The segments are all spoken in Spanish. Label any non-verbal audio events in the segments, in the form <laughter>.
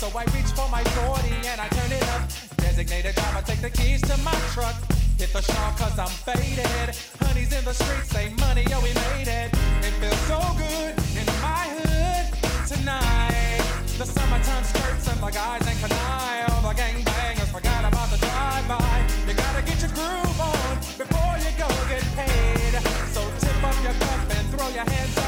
so I reach for my 40 and I turn it up. Designated driver, take the keys to my truck. Hit the shawl cause I'm faded. Honey's in the streets, say money, yo, we made it. It feels so good in my hood tonight. The summertime skirts and the guys in canine. All the gangbangers forgot about the drive-by. You gotta get your groove on before you go get paid. So tip up your cup and throw your hands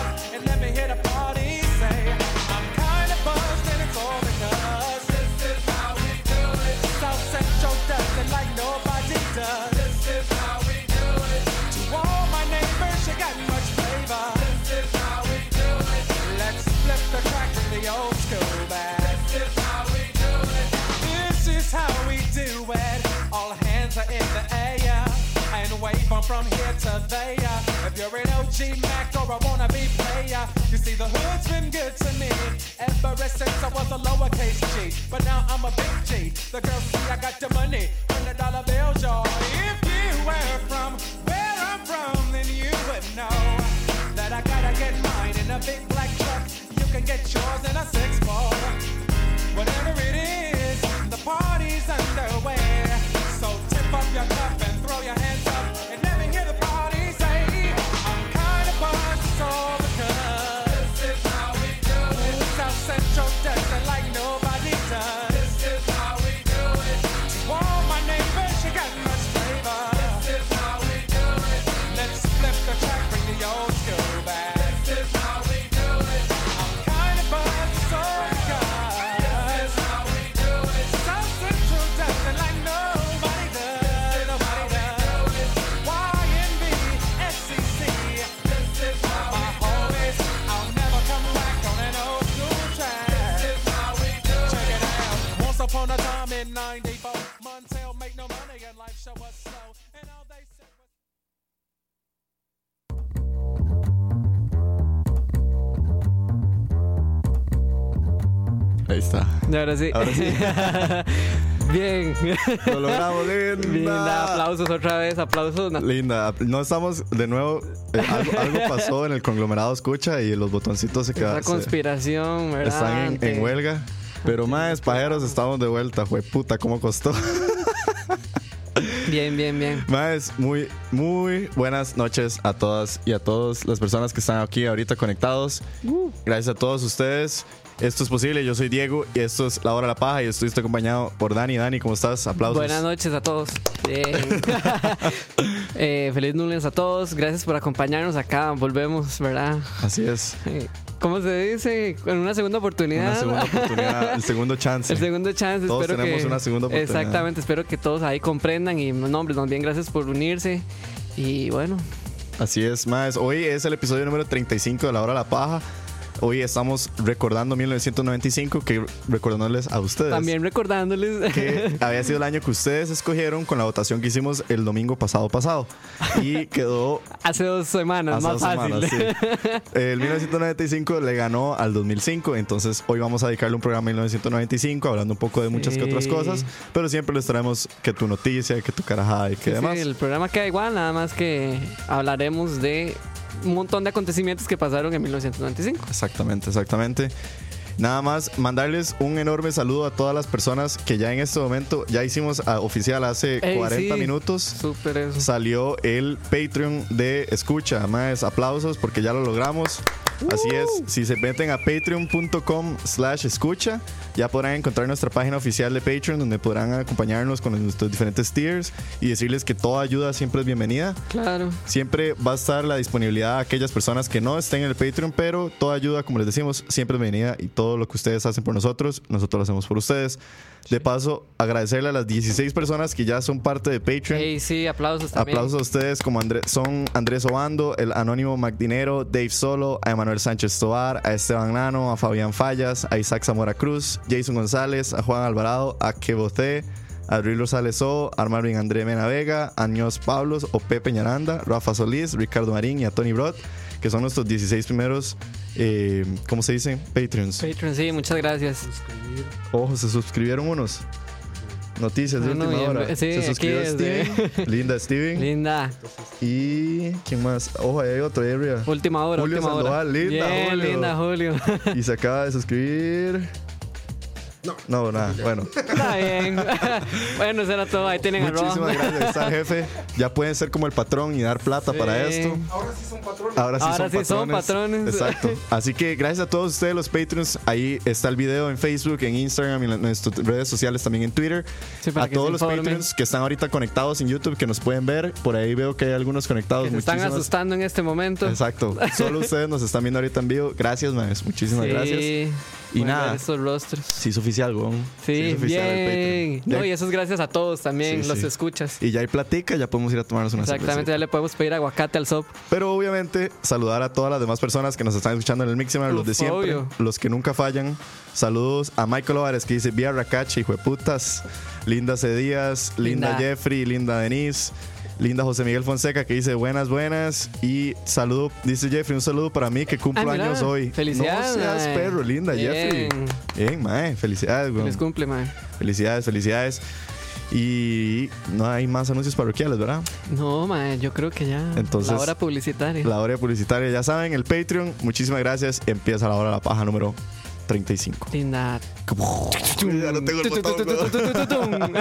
OG Mac or a wannabe player, you see the hood's been good to me ever since I was a lowercase G. But now I'm a big G. The girls see I got the money, hundred dollar bills, y'all. If you were from where I'm from, then you would know that I gotta get mine in a big black truck. You can get yours in a six four. Whatever it is, the party's underway. So tip up your cup ahora sí. Ahora sí. <laughs> Bien. Lo logramos, linda. Linda. Aplausos otra vez. Aplausos. Linda, no estamos de nuevo. eh, algo, algo pasó en el conglomerado escucha y los botoncitos se Esa quedaron. conspiración, ¿verdad? Están en, en huelga. Pero más pajeros, estamos de vuelta. Fue puta, ¿cómo costó? Bien, bien, bien. Más, muy, muy buenas noches a todas y a todas las personas que están aquí ahorita conectados. Gracias a todos ustedes. Esto es posible. Yo soy Diego y esto es La Hora de la Paja y estoy acompañado por Dani. Dani, ¿cómo estás? Aplausos. Buenas noches a todos. Bien. <laughs> Eh, feliz lunes a todos. Gracias por acompañarnos acá. Volvemos, ¿verdad? Así es. Eh, ¿Cómo se dice? Con una segunda oportunidad. Una segunda oportunidad, el segundo chance. El segundo chance. Todos espero tenemos que, una segunda oportunidad. Exactamente. Espero que todos ahí comprendan. Y no, hombre, más bien gracias por unirse. Y bueno, Así es, más. Hoy es el episodio número 35 de La Hora de la Paja. Hoy estamos recordando 1995, que recordándoles a ustedes también recordándoles. que <laughs> había sido el año que ustedes escogieron con la votación que hicimos el domingo pasado pasado. Y quedó Hace dos semanas, hace más dos fácil. semanas, sí. El 1995 le ganó al 2005, entonces hoy vamos a dedicarle un programa a 1995 hablando un poco de muchas que otras cosas, pero siempre les traemos que tu noticia, que tu carajada y que Sí, demás. el programa queda igual, nada más que hablaremos de un montón de acontecimientos que pasaron en 1995. Exactamente, exactamente. Nada más mandarles un enorme saludo a todas las personas que ya en este momento ya hicimos ah, oficial hace Ey, 40 sí. minutos. Súper eso. Salió el Patreon de Escucha. Más aplausos porque ya lo logramos. Así es, si se meten a patreon.com slash escucha, ya podrán encontrar nuestra página oficial de Patreon donde podrán acompañarnos con nuestros diferentes tiers y decirles que toda ayuda siempre es bienvenida. Claro. Siempre va a estar la disponibilidad a aquellas personas que no estén en el Patreon, pero toda ayuda, como les decimos, siempre es bienvenida y todo lo que ustedes hacen por nosotros, nosotros lo hacemos por ustedes. De paso, agradecerle a las 16 personas que ya son parte de Patreon. Ey, sí, aplausos también. Aplausos a ustedes como Andrés, son Andrés Obando, el Anónimo Magdinero, Dave Solo, a Emanuel Manuel Sánchez Tobar, a Esteban Nano, a Fabián Fallas, a Isaac Zamora Cruz, Jason González, a Juan Alvarado, a Keboté, a Adriel Rosales O, a Marvin André Mena Vega, a Nios Pablos, o Pepe Ñaranda, Rafa Solís, Ricardo Marín y a Tony Brod, que son nuestros 16 primeros, eh, ¿cómo se dice? Patreons. Patreon, sí, muchas gracias. Ojo, se suscribieron unos. Noticias de no, última hora. sí, se suscribió Steven. <laughs> Linda Steven. Linda. Y. ¿Quién más? Ojo, ahí hay otro ahí arriba. Última hora, Julio última hora. Sandoval, linda, Bien, Julio. linda, Julio. Y se acaba de suscribir. No. No, nada. Bueno, Está bien. <laughs> bueno, eso era todo. Ahí tienen muchísimas arroba. gracias. Está el jefe. Ya pueden ser como el patrón y dar plata para esto. Ahora sí son patrones. Ahora sí, Ahora son, sí son patrones. patrones. Exacto. <laughs> Así que gracias a todos ustedes, los Patreons. Ahí está el video en Facebook, en Instagram y en nuestras redes sociales, también en Twitter. Sí, a todos los informen. Patreons que están ahorita conectados en YouTube, que nos pueden ver. Por ahí veo que hay algunos conectados. Que se están Muchísimas- asustando en este momento. Exacto. Solo <laughs> ustedes nos están viendo ahorita en vivo. Gracias, maes. Muchísimas Sí. gracias. Y nada. Estos rostros. Sí, es oficial, weón. Sí, es oficial bien. No, y eso es gracias a todos también, Sí, los sí. escuchas. Y ya hay platica, ya podemos ir a tomarnos una Exactamente, ya le podemos pedir aguacate al SOP. Pero obviamente, saludar a todas las demás personas que nos están escuchando en el Miximar, los de siempre, obvio. los que nunca fallan. Saludos a Michael Ovares que dice Vía Racache, hijo de putas. Linda C. Díaz, Linda, Linda. Jeffrey, Linda Denise. Linda José Miguel Fonseca que dice buenas, buenas. Y saludo, dice Jeffrey, un saludo para mí que cumplo Ah, años hoy. felicidades, No seas mae. perro, linda Bien. Jeffrey. Bien, mae, felicidades, weón. Les cumple, man. Felicidades, felicidades. Y no hay más anuncios parroquiales, ¿verdad? No, man, yo creo que ya. Entonces, la hora publicitaria. La hora publicitaria, ya saben, el Patreon. Muchísimas gracias. Empieza la hora de la paja número 35. Linda. Ya no tengo el botón,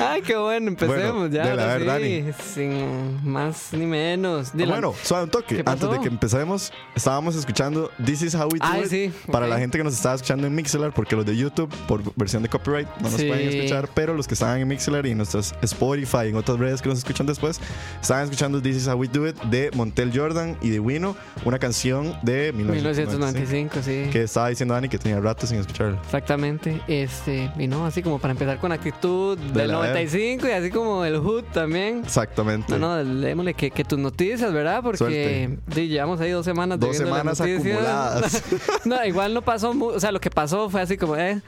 Ay, qué bueno, empecemos Bueno, ya. dale, a ahora ver, sí, Sin más ni menos. Dile- Bueno, suave un toque. Antes de que empecemos, estábamos escuchando This is how we do Ay, it sí, para la gente que nos estaba escuchando en Mixler, porque los de YouTube, por versión de copyright, no nos Sí. pueden escuchar, pero los que estaban en Mixler y en nuestras Spotify y en otras redes que nos escuchan después, estaban escuchando This is how we do it de Montel Jordan y de Wino, una canción de 1995 1995, sí. que estaba diciendo Dani que tenía rato sin escucharla. Exactamente. Este, y no, así como para empezar con actitud del la- 95 y así como el Hood también. Exactamente. No, no, démosle que, que tus noticias, ¿verdad? Porque sí, llevamos ahí dos semanas Dos las semanas acumuladas. <laughs> no, igual no pasó, o sea, lo que pasó fue así como, eh.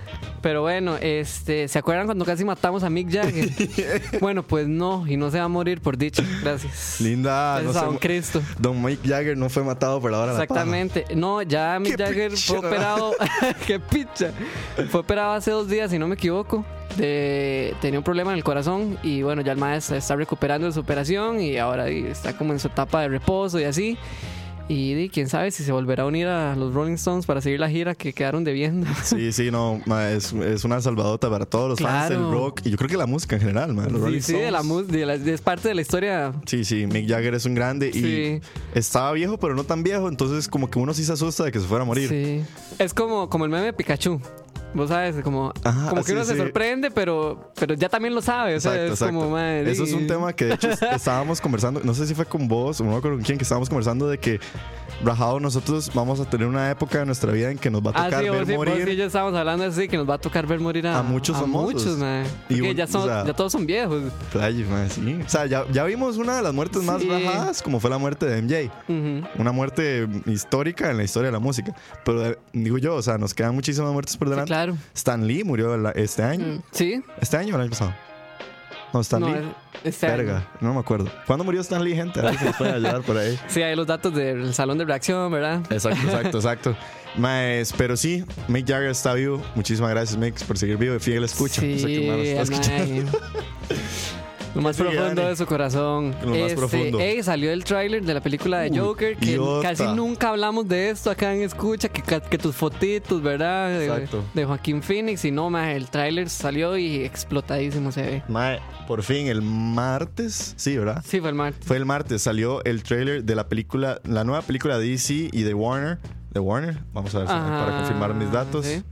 Pero bueno, este, ¿se acuerdan cuando casi matamos a Mick Jagger? <laughs> bueno, pues no, y no se va a morir por dicho. Gracias. Linda, Gracias no a Don Cristo. Don Mike Jagger no fue matado por la hora de la paja. Exactamente. No, ya Mick ¡Qué Jagger picha! fue operado. <laughs> ¡Qué picha! Fue operado hace dos días, si no me equivoco. De, tenía un problema en el corazón y bueno, ya el maestro está recuperando de su operación y ahora está como en su etapa de reposo y así. Y quién sabe si se volverá a unir a los Rolling Stones para seguir la gira que quedaron debiendo. <laughs> Sí, sí, no, ma, es, es una salvadota para todos los fans del rock y yo creo que la música en general, ma, los Rolling Sí, sí, de la, de es parte de la historia. Sí, sí, Mick Jagger es un grande y estaba viejo, pero no tan viejo, entonces como que uno sí se asusta de que se fuera a morir. Sí. Es como, como el meme de Pikachu. Vos sabes, como, Ajá, como que sí, uno se sí. sorprende, pero, pero ya también lo sabe. O sea, Exacto, es exacto. como, madre, Eso es un tema que de hecho <laughs> estábamos conversando, no sé si fue con vos o no con quién, que estábamos conversando de que Rajado nosotros vamos a tener una época de nuestra vida en que nos va a Ah, tocar sí, vos ver sí, morir. sí, ya estábamos hablando así, que nos va a tocar ver morir a, A muchos famosos. muchos, mae. Y un- ya, son, o sea- ya todos son viejos. Ay, ma, sí. O sea, ya, ya vimos una de las muertes más Sí. rajadas, como fue la muerte de MJ. Ujú. Una muerte histórica en la historia de la música. Pero eh, digo yo, o sea, nos quedan muchísimas muertes por Sí, delante. claro. Stan Lee murió este año. Mm, Sí. ¿Este año o el año pasado? No, Stan No, Lee. es- este año. Verga, no me acuerdo. ¿Cuándo murió Stan Lee, gente? A ver si nos pueden ayudar por ahí. <laughs> Sí, hay los datos del salón de reacción, ¿verdad? Exacto, exacto, exacto. Maes, pero sí, Mick Jagger está vivo. Muchísimas gracias, Mick, por seguir vivo. Fiel escucha. Sí, que man está escuchando. <laughs> Lo más profundo Dani. de su corazón. Lo más profundo. ey, salió el tráiler de la película de Uy, Joker, que idiota. casi nunca hablamos de esto acá en Escucha, que, ca- que tus fotitos, ¿verdad? De, Exacto. de Joaquín Phoenix. Y no, más el tráiler salió y explotadísimo se ve. Mae, por fin, el martes, sí, ¿verdad? Sí, fue el martes. Fue el martes, salió el trailer de la película, la nueva película de DC y de Warner. ¿De Warner? Vamos a ver si- para Ajá, confirmar mis datos. sí.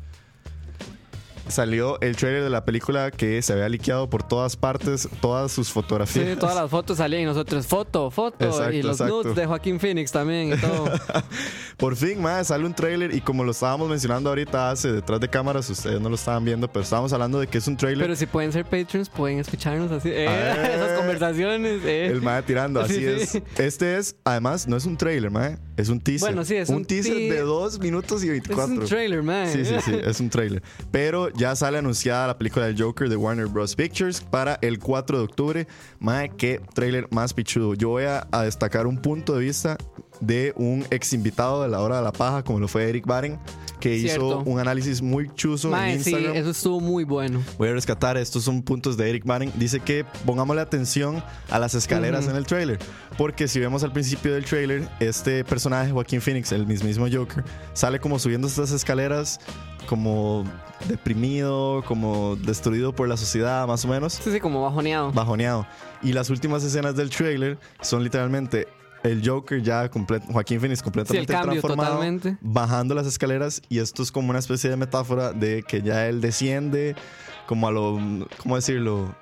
Salió el trailer de la película que se había liqueado por todas partes, todas sus fotografías. Sí, todas las fotos salían y nosotros, foto, foto. Exacto, y los exacto. nudes de Joaquín Phoenix también y todo. <laughs> Por fin, mae, sale un trailer y como lo estábamos mencionando ahorita hace detrás de cámaras, ustedes no lo estaban viendo, pero estábamos hablando de que es un trailer. Pero si pueden ser patrons, pueden escucharnos así. eh, Eh. <laughs> esas conversaciones. eh. El mae tirando, así Sí, es. sí. Este es, además, no es un trailer, mae, es un teaser. Bueno, sí, es un, un teaser de 2 minutos y es 24. un trailer, man. Sí, sí, sí, es un trailer. Pero ya sale anunciada la película del Joker de Warner Bros. Pictures para el 4 de octubre. Mae, qué trailer más pichudo. Yo voy a destacar un punto de vista de un ex invitado de la hora de la paja, como lo fue Eric Baren, que Cierto. hizo un análisis muy chuzo Mae, en sí, Instagram. eso estuvo muy bueno. Voy a rescatar, estos son puntos de Eric Baren. Dice que pongámosle atención a las escaleras Ujú. en el trailer. Porque si vemos al principio del trailer, este personaje, Joaquín Phoenix, el mismísimo Joker, sale como subiendo estas escaleras, como deprimido, como destruido por la sociedad, más o menos, Sí, sí, como bajoneado. bajoneado. Y las últimas escenas del trailer son literalmente el Joker ya completo, Joaquín Phoenix completamente cambio transformado, totalmente. bajando las escaleras y esto es como una especie de metáfora de que ya él desciende como a lo, ¿cómo decirlo?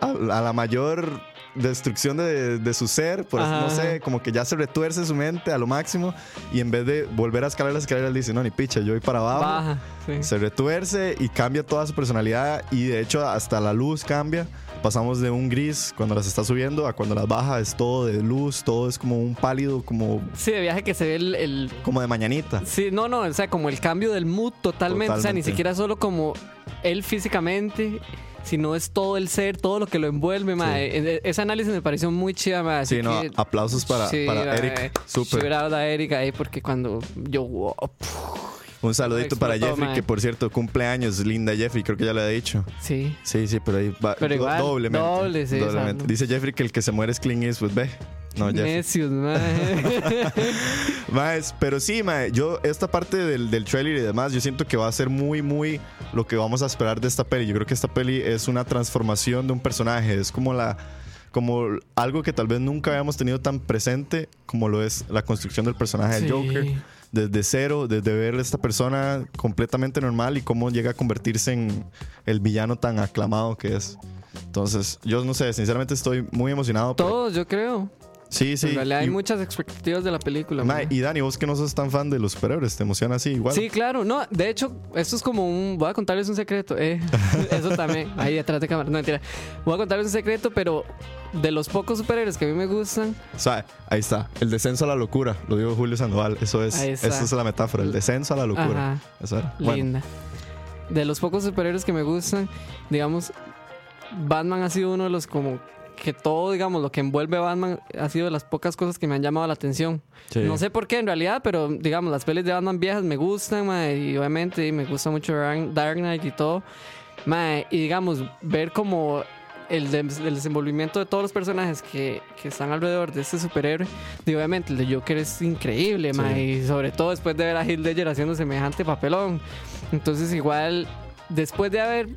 A, a la mayor destrucción de, de su ser, pues Ajá. no sé, como que ya se retuerce su mente a lo máximo y en vez de volver a escalar las escaleras dice, no, ni picha, yo voy para abajo. Baja. sí. Se retuerce y cambia toda su personalidad y de hecho hasta la luz cambia. Pasamos de un gris cuando las está subiendo a cuando las baja es todo de luz, todo es como un pálido, como, Sí, de viaje que se ve el, el- como de mañanita. Sí, no, no, o sea, como el cambio del mood totalmente. O sea, ni siquiera solo como él físicamente, sino es todo el ser, todo lo que lo envuelve, mae. E- Ese análisis me pareció muy chida, mae. Sí, no, que- aplausos para, Sí, para. Eric. Súper. A Eric ahí porque cuando yo... wow, Un saludito para Explotó, Jeffrey, que por cierto cumple años, linda Jeffrey, creo que ya le he dicho. sí. Sí, sí, pero ahí va Pero igual, doblemente. doble, sí, doblemente. exacto. Dice Jeffrey que el que se muere es Clint Eastwood, ve. No. Necios. <laughs> Maes, pero sí, mae, yo esta parte del, del trailer y demás, yo siento que va a ser muy, muy lo que vamos a esperar de esta peli. Yo creo que esta peli es una transformación de un personaje, es como la como algo que tal vez nunca habíamos tenido tan presente como lo es la construcción del personaje del Sí. Joker. Desde cero, desde ver a esta persona completamente normal y cómo llega a convertirse en el villano tan aclamado que es. Entonces, yo no sé, sinceramente estoy muy emocionado. Todos, yo creo. Sí, sí. hay Y- muchas expectativas de la película. Y Dani, vos que no sos tan fan de los superhéroes, ¿te emociona así igual? Sí, claro. No, de hecho, esto es como un. Voy a contarles un secreto. Eh. <laughs> Eso también. Ahí detrás de cámara. No, mentira. Voy a contarles un secreto, pero de los pocos superhéroes que a mí me gustan, O sea, ahí está. El descenso a la locura. Lo dijo Julio Sandoval. Eso es, esa es la metáfora. El descenso a la locura. Ajá. Eso era. Bueno, linda. De los pocos superhéroes que me gustan, digamos, Batman ha sido uno de los como que todo, digamos, lo que envuelve a Batman ha sido de las pocas cosas que me han llamado la atención. sí. No sé por qué en realidad, pero digamos, las pelis de Batman viejas me gustan, mae, y obviamente me gusta mucho Dark Knight y todo. mae, y digamos, ver como el, de- el desenvolvimiento de todos los personajes que, que están alrededor de este superhéroe, y obviamente el de Joker es increíble, Sí. y sobre todo después de ver a Heath Ledger haciendo semejante papelón. Entonces igual... Después de haber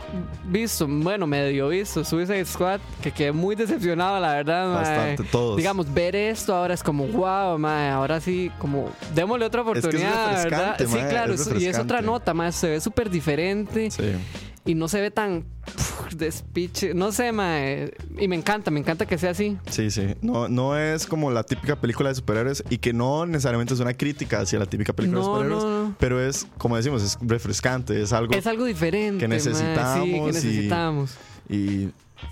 visto, bueno, medio visto Suicide Squad, que quedé muy decepcionado, la verdad, mae. Bastante, todos. Digamos, ver esto ahora es como, wow, mae, ahora sí, como, démosle otra que es oportunidad, ¿verdad? Sí, claro, es y es otra nota, mae, se ve súper diferente Sí. Y no se ve tan pff, despiche, no sé, mae, y me encanta, me encanta que sea así. Sí, sí. No, no es como la típica película de superhéroes y que no necesariamente es una crítica hacia la típica película de superhéroes. no, no. Pero es, como decimos, es refrescante. Es algo. Es algo diferente, que mae, necesitamos sí, que y- necesitamos. Y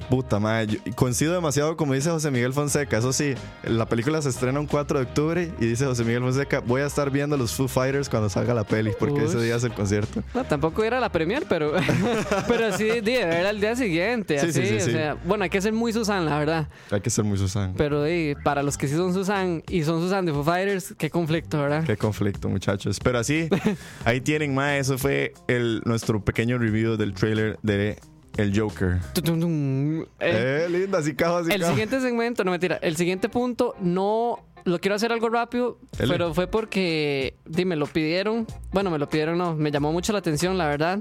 puta madre, coincido demasiado como dice José Miguel Fonseca. Eso sí, la película se estrena un 4 de octubre y dice José Miguel Fonseca, voy a estar viendo los Foo Fighters cuando salga la peli, porque ese día es el concierto. No, tampoco era la premier, pero, <laughs> pero sí, era el día siguiente, Sí, así, sí, sí, o sea, bueno, hay que ser muy Susan, la verdad. Hay que ser muy Susan. Pero para los que sí son Susan y son Susan de Foo Fighters, qué conflicto, ¿verdad? Qué conflicto, muchachos. Pero así, <laughs> ahí tienen, más. Eso fue el, nuestro pequeño review del trailer de El Joker. Tum. Eh, Eh, linda, así cajo, así el cajo. siguiente segmento, no mentira, el siguiente punto no lo quiero hacer algo rápido, Dele. pero fue porque di, me lo pidieron. Bueno, me lo pidieron, no, me llamó mucho la atención, la verdad.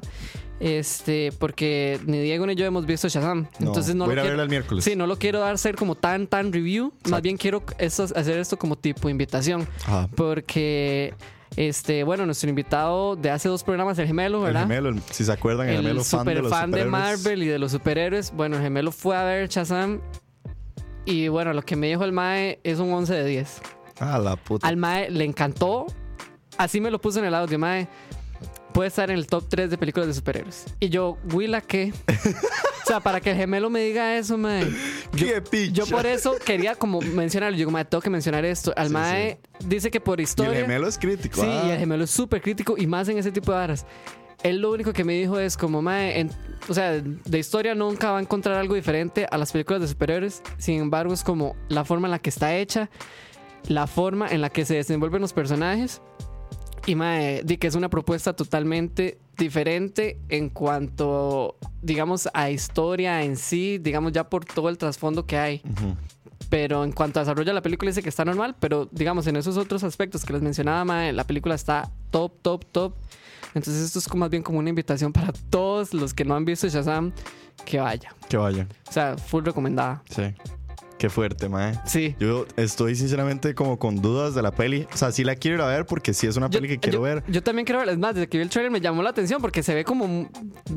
Este, porque ni Diego ni yo hemos visto Shazam. No, Entonces no voy a ir lo a quiero, el miércoles. Sí, no lo quiero dar ser como tan, tan review. Más bien quiero esto- hacer esto como tipo invitación. Ajá. Porque Este, bueno, nuestro invitado de hace dos programas, el gemelo, El ¿verdad? gemelo, el- si se acuerdan, el, el gemelo fan de super los fan de superhéroes. Marvel y de los superhéroes. Bueno, el gemelo fue a ver Shazam. Y bueno, lo que me dijo el Mae es un 11 de 10. Ah, la puta. Al Mae le encantó. Así me lo puso en el audio, Mae. Puede estar en el top 3 de películas de superhéroes. Y yo, Willa, ¿qué? o sea, para que el gemelo me diga eso, Mae. ¡Qué picha! Yo por eso quería como mencionarlo. Yo, Mae, tengo que mencionar esto. Al Sí, Mae dice que por Y historia. el gemelo es crítico. Sí, ah. y el gemelo es súper crítico y más en ese tipo de varas. Él lo único que me dijo es como, mae, en- o sea, de historia nunca va a encontrar algo diferente a las películas de superhéroes. Sin embargo, es como la forma en la que está hecha, la forma en la que se desenvuelven los personajes. Y mae, di que es una propuesta totalmente diferente en cuanto, digamos, a historia en sí, digamos, ya por todo el trasfondo que hay. Ujú. Pero en cuanto a desarrollo de la película dice que está normal, pero digamos en esos otros aspectos que les mencionaba, mae, la película está top, top, top. Entonces esto es como más bien como una invitación para todos los que no han visto Shazam que vaya. Que vaya. O sea, full recomendada. Sí. Qué fuerte, mae. Sí. Yo estoy sinceramente como con dudas de la peli. O sea, sí la quiero ir a ver porque sí es una peli que quiero yo- ver. yo también quiero ver, es más, desde que vi el trailer me llamó la atención porque se ve como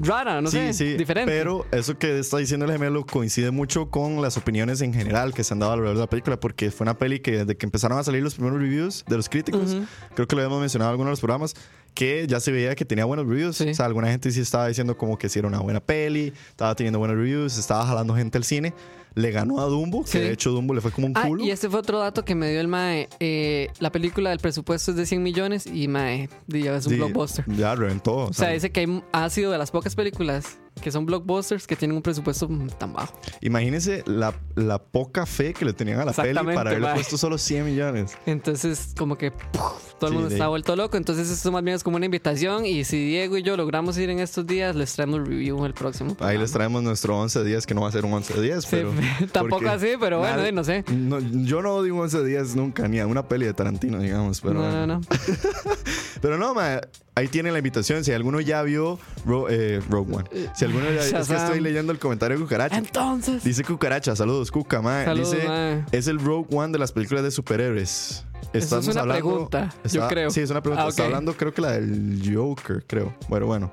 rara, no sí, sé, sí, diferente. Pero eso que está diciendo el gemelo coincide mucho con las opiniones en general que se han dado alrededor de la película, porque fue una peli que desde que empezaron a salir los primeros reviews de los críticos, Ujú. creo que lo habíamos mencionado en algunos de los programas, que ya se veía que tenía buenos reviews. Sí. O sea, alguna gente sí estaba diciendo como que sí era una buena peli, estaba teniendo buenos reviews, estaba jalando gente al cine. Le ganó a Dumbo, Sí. que de hecho Dumbo le fue como un Ah, culo. y este fue otro dato que me dio el MAE. Eh, la película del presupuesto es de 100 millones y MAE, ya es un Sí, blockbuster. Ya reventó. O sea, dice que hay- ha sido de las pocas películas que son blockbusters que tienen un presupuesto tan bajo. imagínense la, la poca fe que le tenían a la peli para haberle mae. puesto solo 100 millones. Entonces, como que puf, todo el Sí, mundo está vuelto loco. Entonces, esto más bien es como una invitación. Y si Diego y yo logramos ir en estos días, les traemos el review el próximo. Ahí programa. les traemos nuestro 11 días, que no va a ser un 11 días, Sí, pero... <laughs> tampoco así, pero bueno, eh, no sé. no, yo no odio un 11 días nunca, ni a una peli de Tarantino, digamos. Pero no, bueno. no, no. <laughs> Pero no, ma, ahí tienen la invitación. Si alguno ya vio Ro- eh, Rogue One, si alguno ya... Es que Shazam. estoy leyendo el comentario de Cucaracha. Entonces, Dice Cucaracha, saludos, Cuca, ma. Saludos, Dice, es el Rogue One de las películas de superhéroes. Eso es una pregunta, yo creo. Sí, es una pregunta. Ah, Está hablando, creo que la del Joker, creo. Bueno, bueno.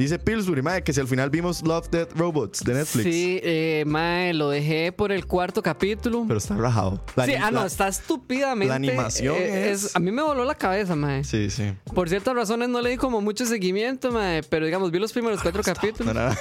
Dice Pillsbury, ma, que si al final vimos Love, Death, Robots de Netflix. sí, eh, Mae, lo dejé por el cuarto capítulo. Pero está rajado. La sí, ah, no, está estúpidamente. la animación eh, es- A mí me voló la cabeza, Mae. Sí, sí. Por ciertas razones no le di como mucho seguimiento, Mae. Pero digamos, vi los primeros cuatro capítulos. No, no, no.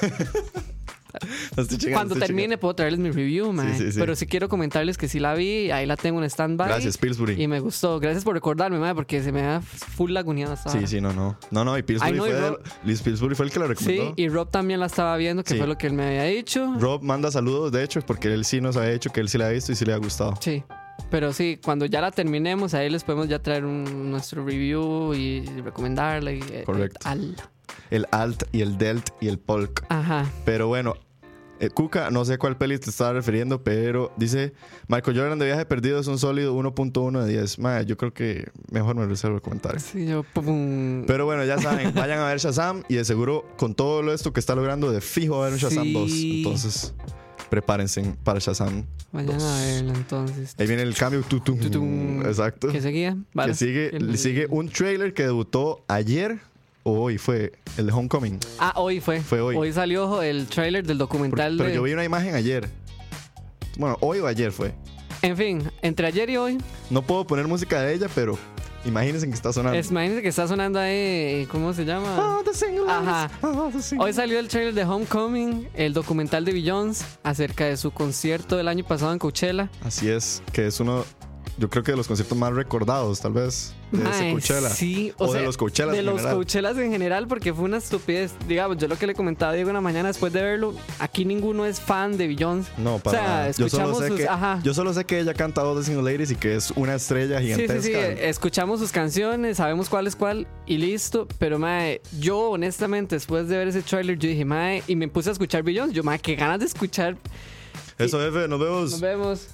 <laughs> No estoy chingando, Cuando estoy termine puedo traerles mi review, sí, sí. Pero sí quiero comentarles que sí la vi, ahí la tengo en stand-by. Gracias, Pillsbury. Y me gustó. Gracias por recordarme, mae, porque se me da full laguneada esta Sí, sí, no, no. No, no, y Pillsbury, Ay, no, fue, y el- Rob- Pillsbury fue el que lo recomendó. Sí, y Rob también la estaba viendo, que fue lo que él me había dicho. Rob manda saludos, de hecho, porque él sí nos había dicho que él sí la ha visto y sí le ha gustado. Sí. Pero sí, cuando ya la terminemos, ahí les podemos ya traer un- nuestro review y recomendarla. Y, eh, Correcto. al- El alt y el delt y el polk. Ajá. Pero bueno, eh, Cuca, no sé cuál peli te estaba refiriendo, pero dice: Marco Jordan de Viaje Perdido es un sólido 1.1 de 10. Madre, yo creo que mejor me reservo el comentario. Sí, yo. pum. Pero bueno, ya saben, <laughs> vayan a ver Shazam y de seguro con todo lo esto que está logrando, de fijo va a un Shazam Sí. 2. Entonces, prepárense para Shazam. Vayan a verla entonces. Ahí viene el cambio. tutum. Tutum. Exacto. ¿Qué seguía? Que Vale. sigue, El- sigue un trailer que debutó ayer o hoy fue el de Homecoming. Ah, hoy fue. Fue hoy. Hoy salió el trailer del documental pero de. yo vi una imagen ayer. Bueno, hoy o ayer fue. En fin, entre ayer y hoy, No puedo poner música de ella, pero imagínense que está sonando. es, imagínense que está sonando ahí. ¿Cómo se llama? Oh, the Ajá. Oh, the Hoy salió el trailer de Homecoming, el documental de Beyoncé acerca de su concierto del año pasado en Coachella. Así es, que es uno, yo creo que de los conciertos más recordados, tal vez, de ese Mae, Coachella. Sí, O, o, sea, de los Coachellas de en los general. Coachellas en general, porque fue una estupidez. Digamos, yo lo que le comentaba a Diego una mañana después de verlo, aquí ninguno es fan de Beyoncé. No, para O sea, nada. Yo solo, escuchamos sé sus- que, ajá. yo solo sé que ella canta All the Single Ladies y que es una estrella Sí, gigantesca. sí, sí, eh, escuchamos sus canciones, sabemos cuál es cuál y listo. Pero, mae, yo honestamente, después de ver ese trailer, yo dije, mae, y me puse a escuchar Beyoncé. Yo, mae, qué ganas de escuchar Eso, jefe, nos vemos. Nos vemos.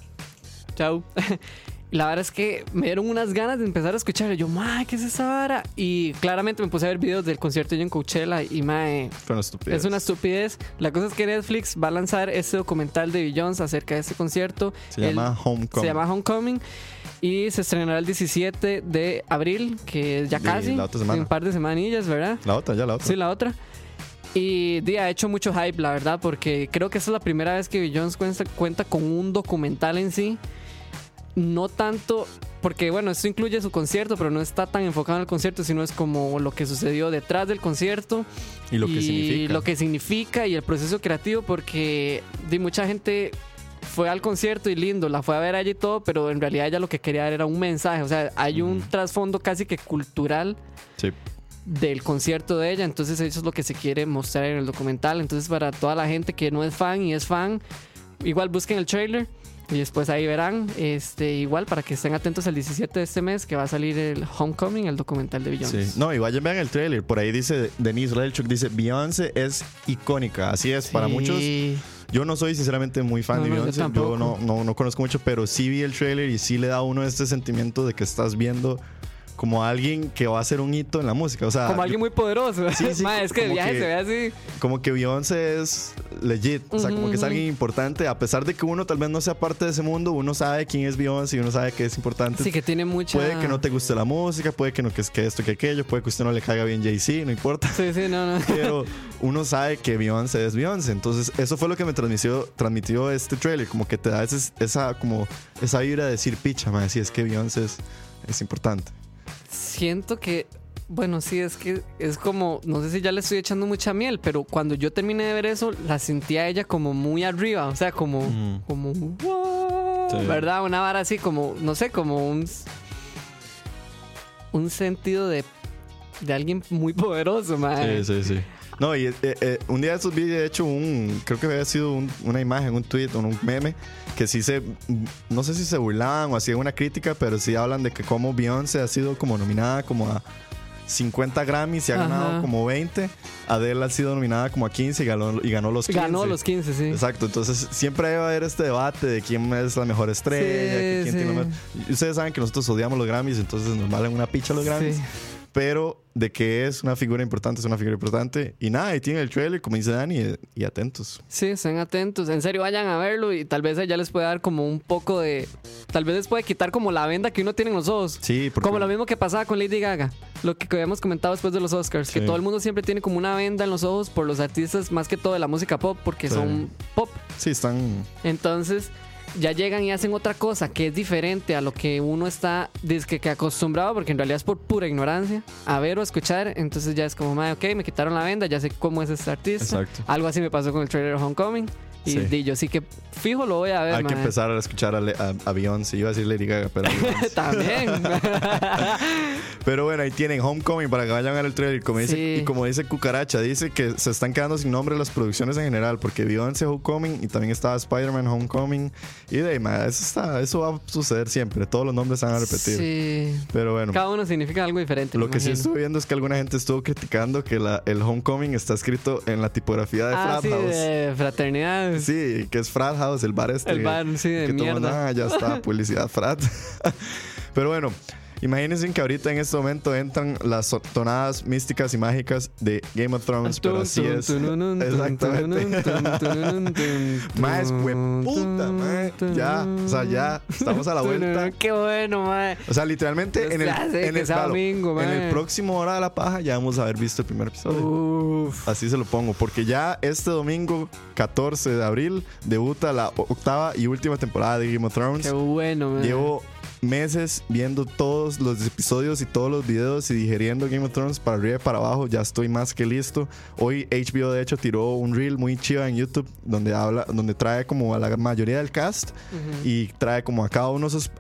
Chao. <laughs> La verdad es que me dieron unas ganas de empezar a escuchar. Yo, mae, ¿qué es esa vara? Y claramente me puse a ver videos del concierto de en Coachella y mae, Fue una estupidez. es una estupidez. La cosa es que Netflix va a lanzar este documental de Beyoncé acerca de este concierto. Se El- llama Homecoming. Se llama Homecoming. Y se estrenará el 17 de abril, que es ya De casi. la otra semana. Un par de semanillas, ¿verdad? La otra, ya la otra. Sí, la otra. Y di, ha hecho mucho hype, la verdad, porque creo que esa es la primera vez que Beyoncé cuenta, cuenta con un documental en sí. No tanto, porque bueno, esto incluye su concierto, pero no está tan enfocado en el concierto, sino es como lo que sucedió detrás del concierto y lo que significa. lo que significa y el proceso creativo, porque di, mucha gente fue al concierto y lindo, la fue a ver allí y todo, pero en realidad ella lo que quería era un mensaje, o sea, hay un trasfondo casi que cultural Sí. del concierto de ella, entonces eso es lo que se quiere mostrar en el documental, entonces para toda la gente que no es fan y es fan, igual busquen el trailer y después ahí verán, este igual para que estén atentos al 17 de este mes que va a salir el Homecoming, el documental de Beyoncé. Sí. No, y vayan vean el trailer. Por ahí dice Denise Relchuk, dice Beyoncé es icónica. Así es, para muchos. Yo no soy sinceramente muy fan No, de yo Beyoncé. Yo, no, no, no conozco mucho, pero sí vi el trailer y sí le da a uno este sentimiento de que estás viendo como alguien que va a hacer un hito en la música. O sea, Como alguien muy poderoso. Sí, sí, <laughs> Ma, es que viaje que- se ve así. como que Beyoncé es legit, o sea, como que es alguien importante, a pesar de que uno tal vez no sea parte de ese mundo, uno sabe quién es Beyoncé y uno sabe que es importante. Sí, que tiene mucha. Puede que no te guste la música, puede que no que, que esto, que aquello, puede que usted no le caiga bien Jay-Z, no importa. Sí, sí, no, no. <laughs> Pero uno sabe que Beyoncé es Beyoncé. Entonces, eso fue lo que me transmitió, transmitió este trailer. Como que te da ese- esa, como, esa vibra de decir, picha, man, sí, es que Beyoncé es, es importante. Siento que. Bueno, sí, es que es como. No sé si ya le estoy echando mucha miel, pero cuando yo terminé de ver eso, la sentía ella como muy arriba. O sea, como. Ujú. Como. "Wow", Sí. ¿Verdad? Una vara así, como. No sé, como un. Un sentido de. De alguien muy poderoso, madre. Sí, sí, sí. No, y eh, eh, un día de estos vi, de hecho, un, creo que había sido un- una imagen, un tweet o un meme, que sí se, no sé si se burlaban o hacían una crítica, pero sí hablan de que como Beyoncé ha sido como nominada como a 50 Grammys y ha Ajá. ganado como 20. Adele ha sido nominada como a 15 y ganó, y ganó los 15. Ganó los 15, sí. Exacto, entonces siempre va a haber este debate de quién es la mejor estrella, que quién Sí, tiene sí. la mejor- y Ustedes saben que nosotros odiamos los Grammys, entonces nos valen una picha los Grammys. Sí. Pero de que es una figura importante, es una figura importante. Y nada, ahí tiene el trailer, como dice Dani, y, y atentos. Sí, estén atentos. En serio, vayan a verlo y tal vez ya les puede dar como un poco de. Tal vez les puede quitar como la venda que uno tiene en los ojos. Sí, porque Como lo mismo que pasaba con Lady Gaga, lo que habíamos comentado después de los Oscars, que todo el mundo siempre tiene como una venda en los ojos por los artistas más que todo de la música pop, porque Sí. son pop. sí están. Entonces ya llegan y hacen otra cosa que es diferente a lo que uno está dizque que acostumbrado, porque en realidad es por pura ignorancia, a ver o escuchar. Entonces ya es como, "Mae, ok, me quitaron la venda, ya sé cómo es este artista. Exacto. Algo así me pasó con el trailer de Homecoming. Y Sí. di, yo sí que fijo lo voy a ver. Hay que empezar a escuchar a, a, a Beyoncé. Iba a decir Lady Gaga, pero. <laughs> También. <laughs> pero bueno, ahí tienen Homecoming para que vayan a ver el trailer. Como dice. Y como dice Cucaracha, dice que se están quedando sin nombre las producciones en general, porque Beyoncé Homecoming y también estaba Spider-Man Homecoming. Y de ahí, eso, está, eso va a suceder siempre. Todos los nombres se van a repetir. sí. Pero bueno. Cada uno significa algo diferente. Lo que sí estuve viendo es que alguna gente estuvo criticando que la, el Homecoming está escrito en la tipografía de Ah, Frat sí, House. de fraternidad. Sí, que es Frat House, el bar este. El bar, sí, de que mierda. "Ah, ya está, <laughs> publicidad Frat. <laughs> Pero bueno, imagínense que ahorita en este momento entran las tonadas místicas y mágicas de Game of Thrones, pero así es. Exactamente. Más, hueputa, mae. Ya, o sea, ya, estamos a la vuelta. Qué bueno, mae. O sea, literalmente en el, en el, claro, domingo, en el próximo Hora de la Paja ya vamos a haber visto el primer episodio. Uf. Así se lo pongo, porque ya este domingo 14 de abril debuta la octava y última temporada de Game of Thrones. Qué bueno, mae. Llevo meses viendo todos los episodios y todos los videos y digeriendo Game of Thrones para arriba y para abajo. Ya estoy más que listo. Hoy HBO de hecho tiró un reel muy chiva en YouTube donde habla, donde trae como a la mayoría del cast Ujú. y trae como a cada uno de sus,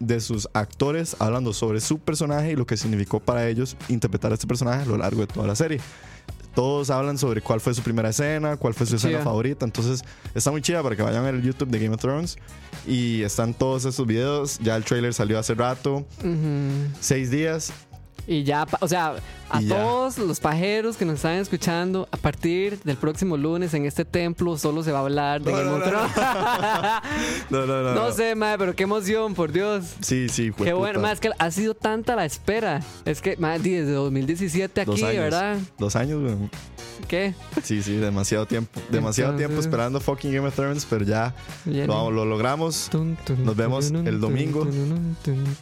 de sus actores hablando sobre su personaje y lo que significó para ellos interpretar a este personaje a lo largo de toda la serie. Todos hablan sobre cuál fue su primera escena, cuál fue su escena favorita. Entonces está muy chida para que vayan a ver el YouTube de Game of Thrones. Y están todos esos videos. Ya el trailer salió hace rato. Seis días. Y ya, o sea, A todos los pajeros que nos están escuchando, a partir del próximo lunes en este templo solo se va a hablar de No, Game no, of no. Thrones. No, <laughs> no, no. No sé, mae, pero qué emoción, por Dios. Sí, sí, fue Qué bueno, más que ha sido tanta la espera. Es que, di, desde 2017 aquí, años. ¿verdad? Dos años, güey. ¿Qué? Sí, sí, demasiado tiempo. Demasiado Entonces- tiempo esperando fucking Game of Thrones, pero ya lo, lo logramos. Nos vemos el domingo.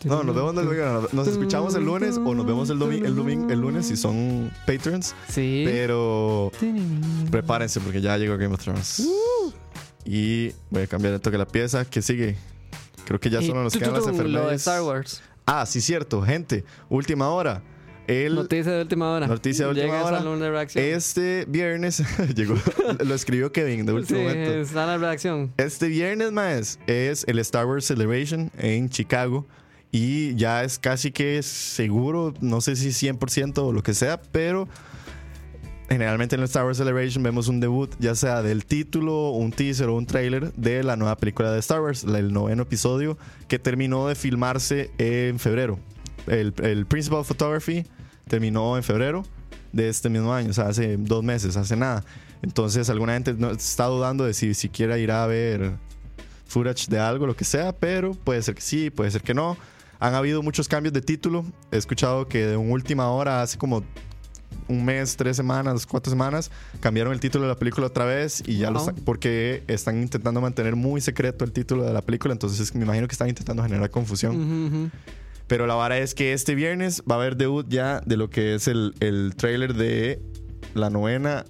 No, nos vemos el domingo. no, Nos escuchamos el lunes o nos vemos el, domi el, domingo, el lunes si son patrons. Sí. Pero prepárense porque ya llegó Game of Thrones. Uh. Y voy a cambiar el toque de la pieza. ¿Qué sigue? Creo que ya solo nos quedan las enfermedades. Star Wars. Ah, sí, cierto, gente. Última hora. El Noticia de última hora. Noticia de última Llega hora. de reacción. este viernes <laughs> llegó. lo escribió Kevin de sí, último momento. está en la redacción. Este viernes, más, es el Star Wars Celebration en Chicago. Y ya es casi que seguro, no sé si 100% o lo que sea, pero generalmente en el Star Wars Celebration vemos un debut, ya sea del título, un teaser o un trailer de la nueva película de Star Wars, el noveno episodio, que terminó de filmarse en febrero. El, el Principal Photography terminó en febrero de este mismo año, o sea, hace dos meses, hace nada. Entonces, alguna gente no, está dudando de si siquiera irá a ver footage de algo, lo que sea, pero puede ser que sí, puede ser que no. Han habido muchos cambios de título. He escuchado que de un última hora, hace como un mes, tres semanas, cuatro semanas, cambiaron el título de la película otra vez y ya lo Wow. están- porque están intentando mantener muy secreto el título de la película, entonces me imagino que están intentando generar confusión. Ujú, ujú. Pero la vara es que este viernes va a haber debut ya de lo que es el, el trailer de la novena.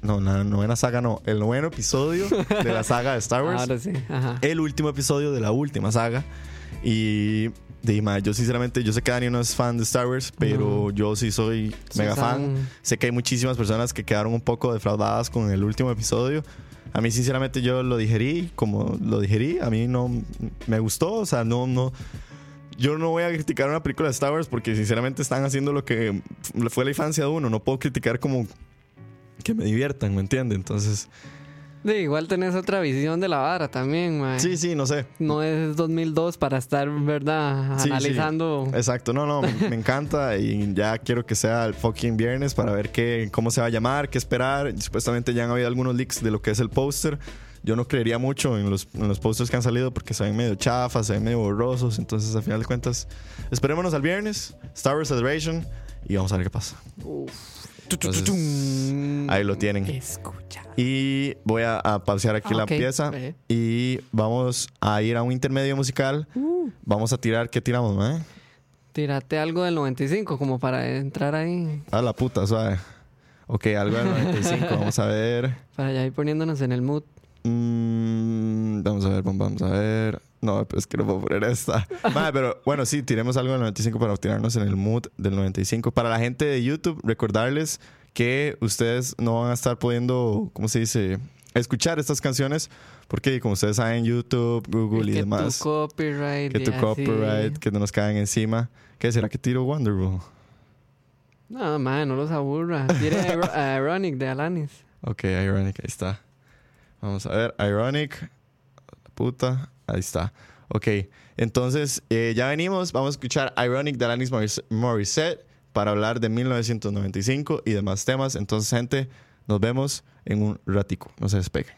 No, la novena saga no. El noveno episodio de la saga de Star <laughs> Wars. Ahora sí. Ajá. El último episodio de la última saga. Y. De, ma, yo sinceramente, yo sé que Dani no es fan de Star Wars, pero yo sí soy mega fan. Sé que hay muchísimas personas que quedaron un poco defraudadas con el último episodio. A mí, sinceramente, yo lo digerí como lo digerí. A mí no me gustó. O sea, no, no. Yo no voy a criticar una película de Star Wars porque, sinceramente, están haciendo lo que fue la infancia de uno. No puedo criticar como que me diviertan, ¿me entiende? Entonces, Sí, igual tenés otra visión de la vara también, mae. sí, sí, no sé. No es 2002 para estar, ¿verdad? Sí, sí. Analizando. Exacto, no, no, me, me encanta y ya quiero que sea el fucking viernes para ver qué, cómo se va a llamar, qué esperar. Supuestamente ya han habido algunos leaks de lo que es el póster. Yo no creería mucho en los, en los posters que han salido porque se ven medio chafas, se ven medio borrosos. Entonces, al final de cuentas, esperémonos al viernes, Star Wars Celebration, y vamos a ver qué pasa. Entonces, ahí lo tienen. Escucha. Y voy a, a pausear aquí Ah, la pieza y vamos a ir a un intermedio musical. Uh. Vamos a tirar, ¿qué tiramos, man? Tírate algo del 95 como para entrar ahí. A la puta, suave. Ok, algo del 95. <laughs> vamos a ver. Para ya ir poniéndonos en el mood. Mm, vamos a ver, vamos a ver. No, pues que no puedo poner esta. <laughs> Vale, pero bueno, sí, tiremos algo del 95 para tirarnos en el mood del 95. Para la gente de YouTube, recordarles que ustedes no van a estar pudiendo, ¿cómo se dice? Escuchar estas canciones porque como ustedes saben, YouTube, Google y que demás, tu copyright. que y tu así. copyright, que no nos caen encima. ¿Qué será que tiro Wonderful? No, man, no los aburra. A Ironic de Alanis. Ok, Ironic, ahí está. Vamos a ver, Ironic. Puta, ahí está. Ok, entonces eh, ya venimos. Vamos a escuchar Ironic de Alanis Morissette para hablar de 1995 y demás temas. Entonces, gente, nos vemos en un ratico. No se despeguen.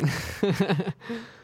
<laughs>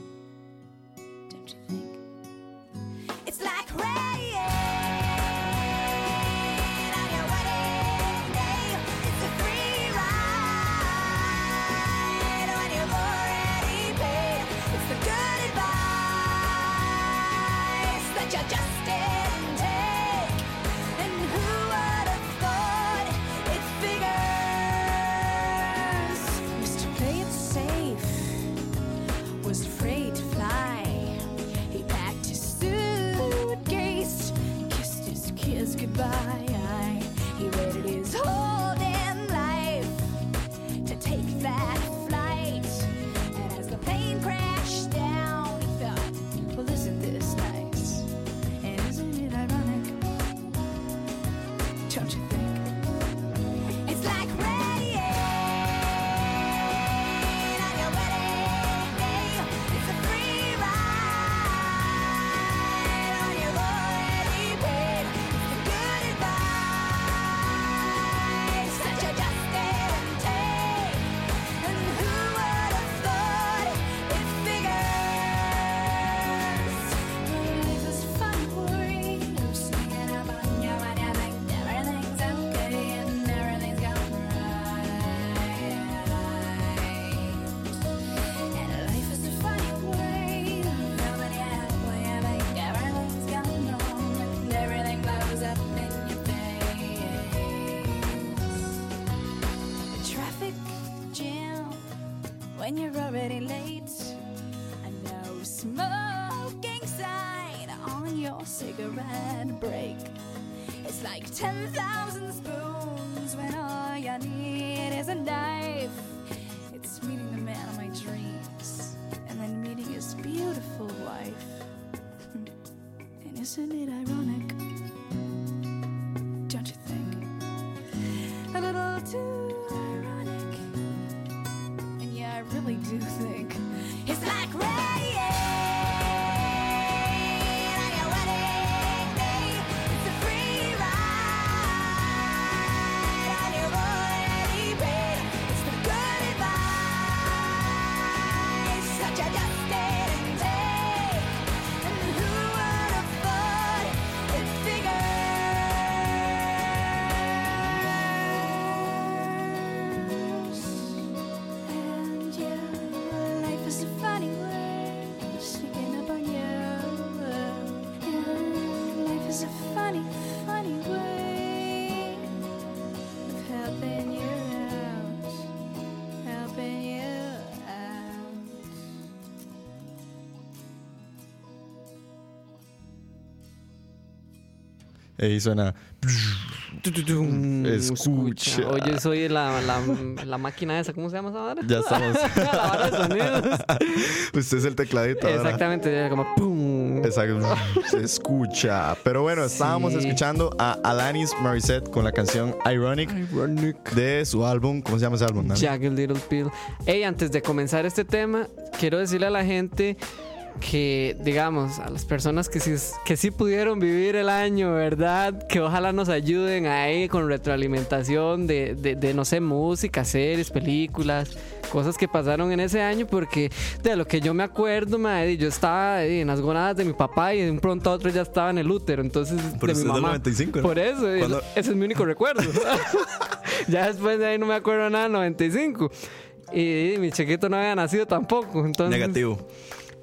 Ahí suena. Escucha. Oye, soy la, la, la máquina esa, ¿cómo se llama esa vara? Ya estamos. <laughs> la de sonidos. Usted es el tecladito. Exactamente, era como pum. Exacto. Se escucha. Pero bueno, estábamos Sí. escuchando a Alanis Morissette con la canción Ironic de su álbum. ¿Cómo se llama ese álbum? Jagged Little Pill. Hey, antes de comenzar este tema, quiero decirle a la gente que, digamos, a las personas que sí, que sí pudieron vivir el año, ¿verdad? Que ojalá nos ayuden ahí con retroalimentación de, de, de, no sé, música, series, películas, cosas que pasaron en ese año, porque de lo que yo me acuerdo, madre, yo estaba en las gonadas de mi papá y de un pronto a otro ya estaba en el útero, entonces Pero de usted mi es del mamá. 95, ¿no? Por eso, ¿Cuándo? ese es mi único recuerdo. <laughs> ya después de ahí no me acuerdo nada, 95. Y, mi chiquito no había nacido tampoco. Entonces, Negativo.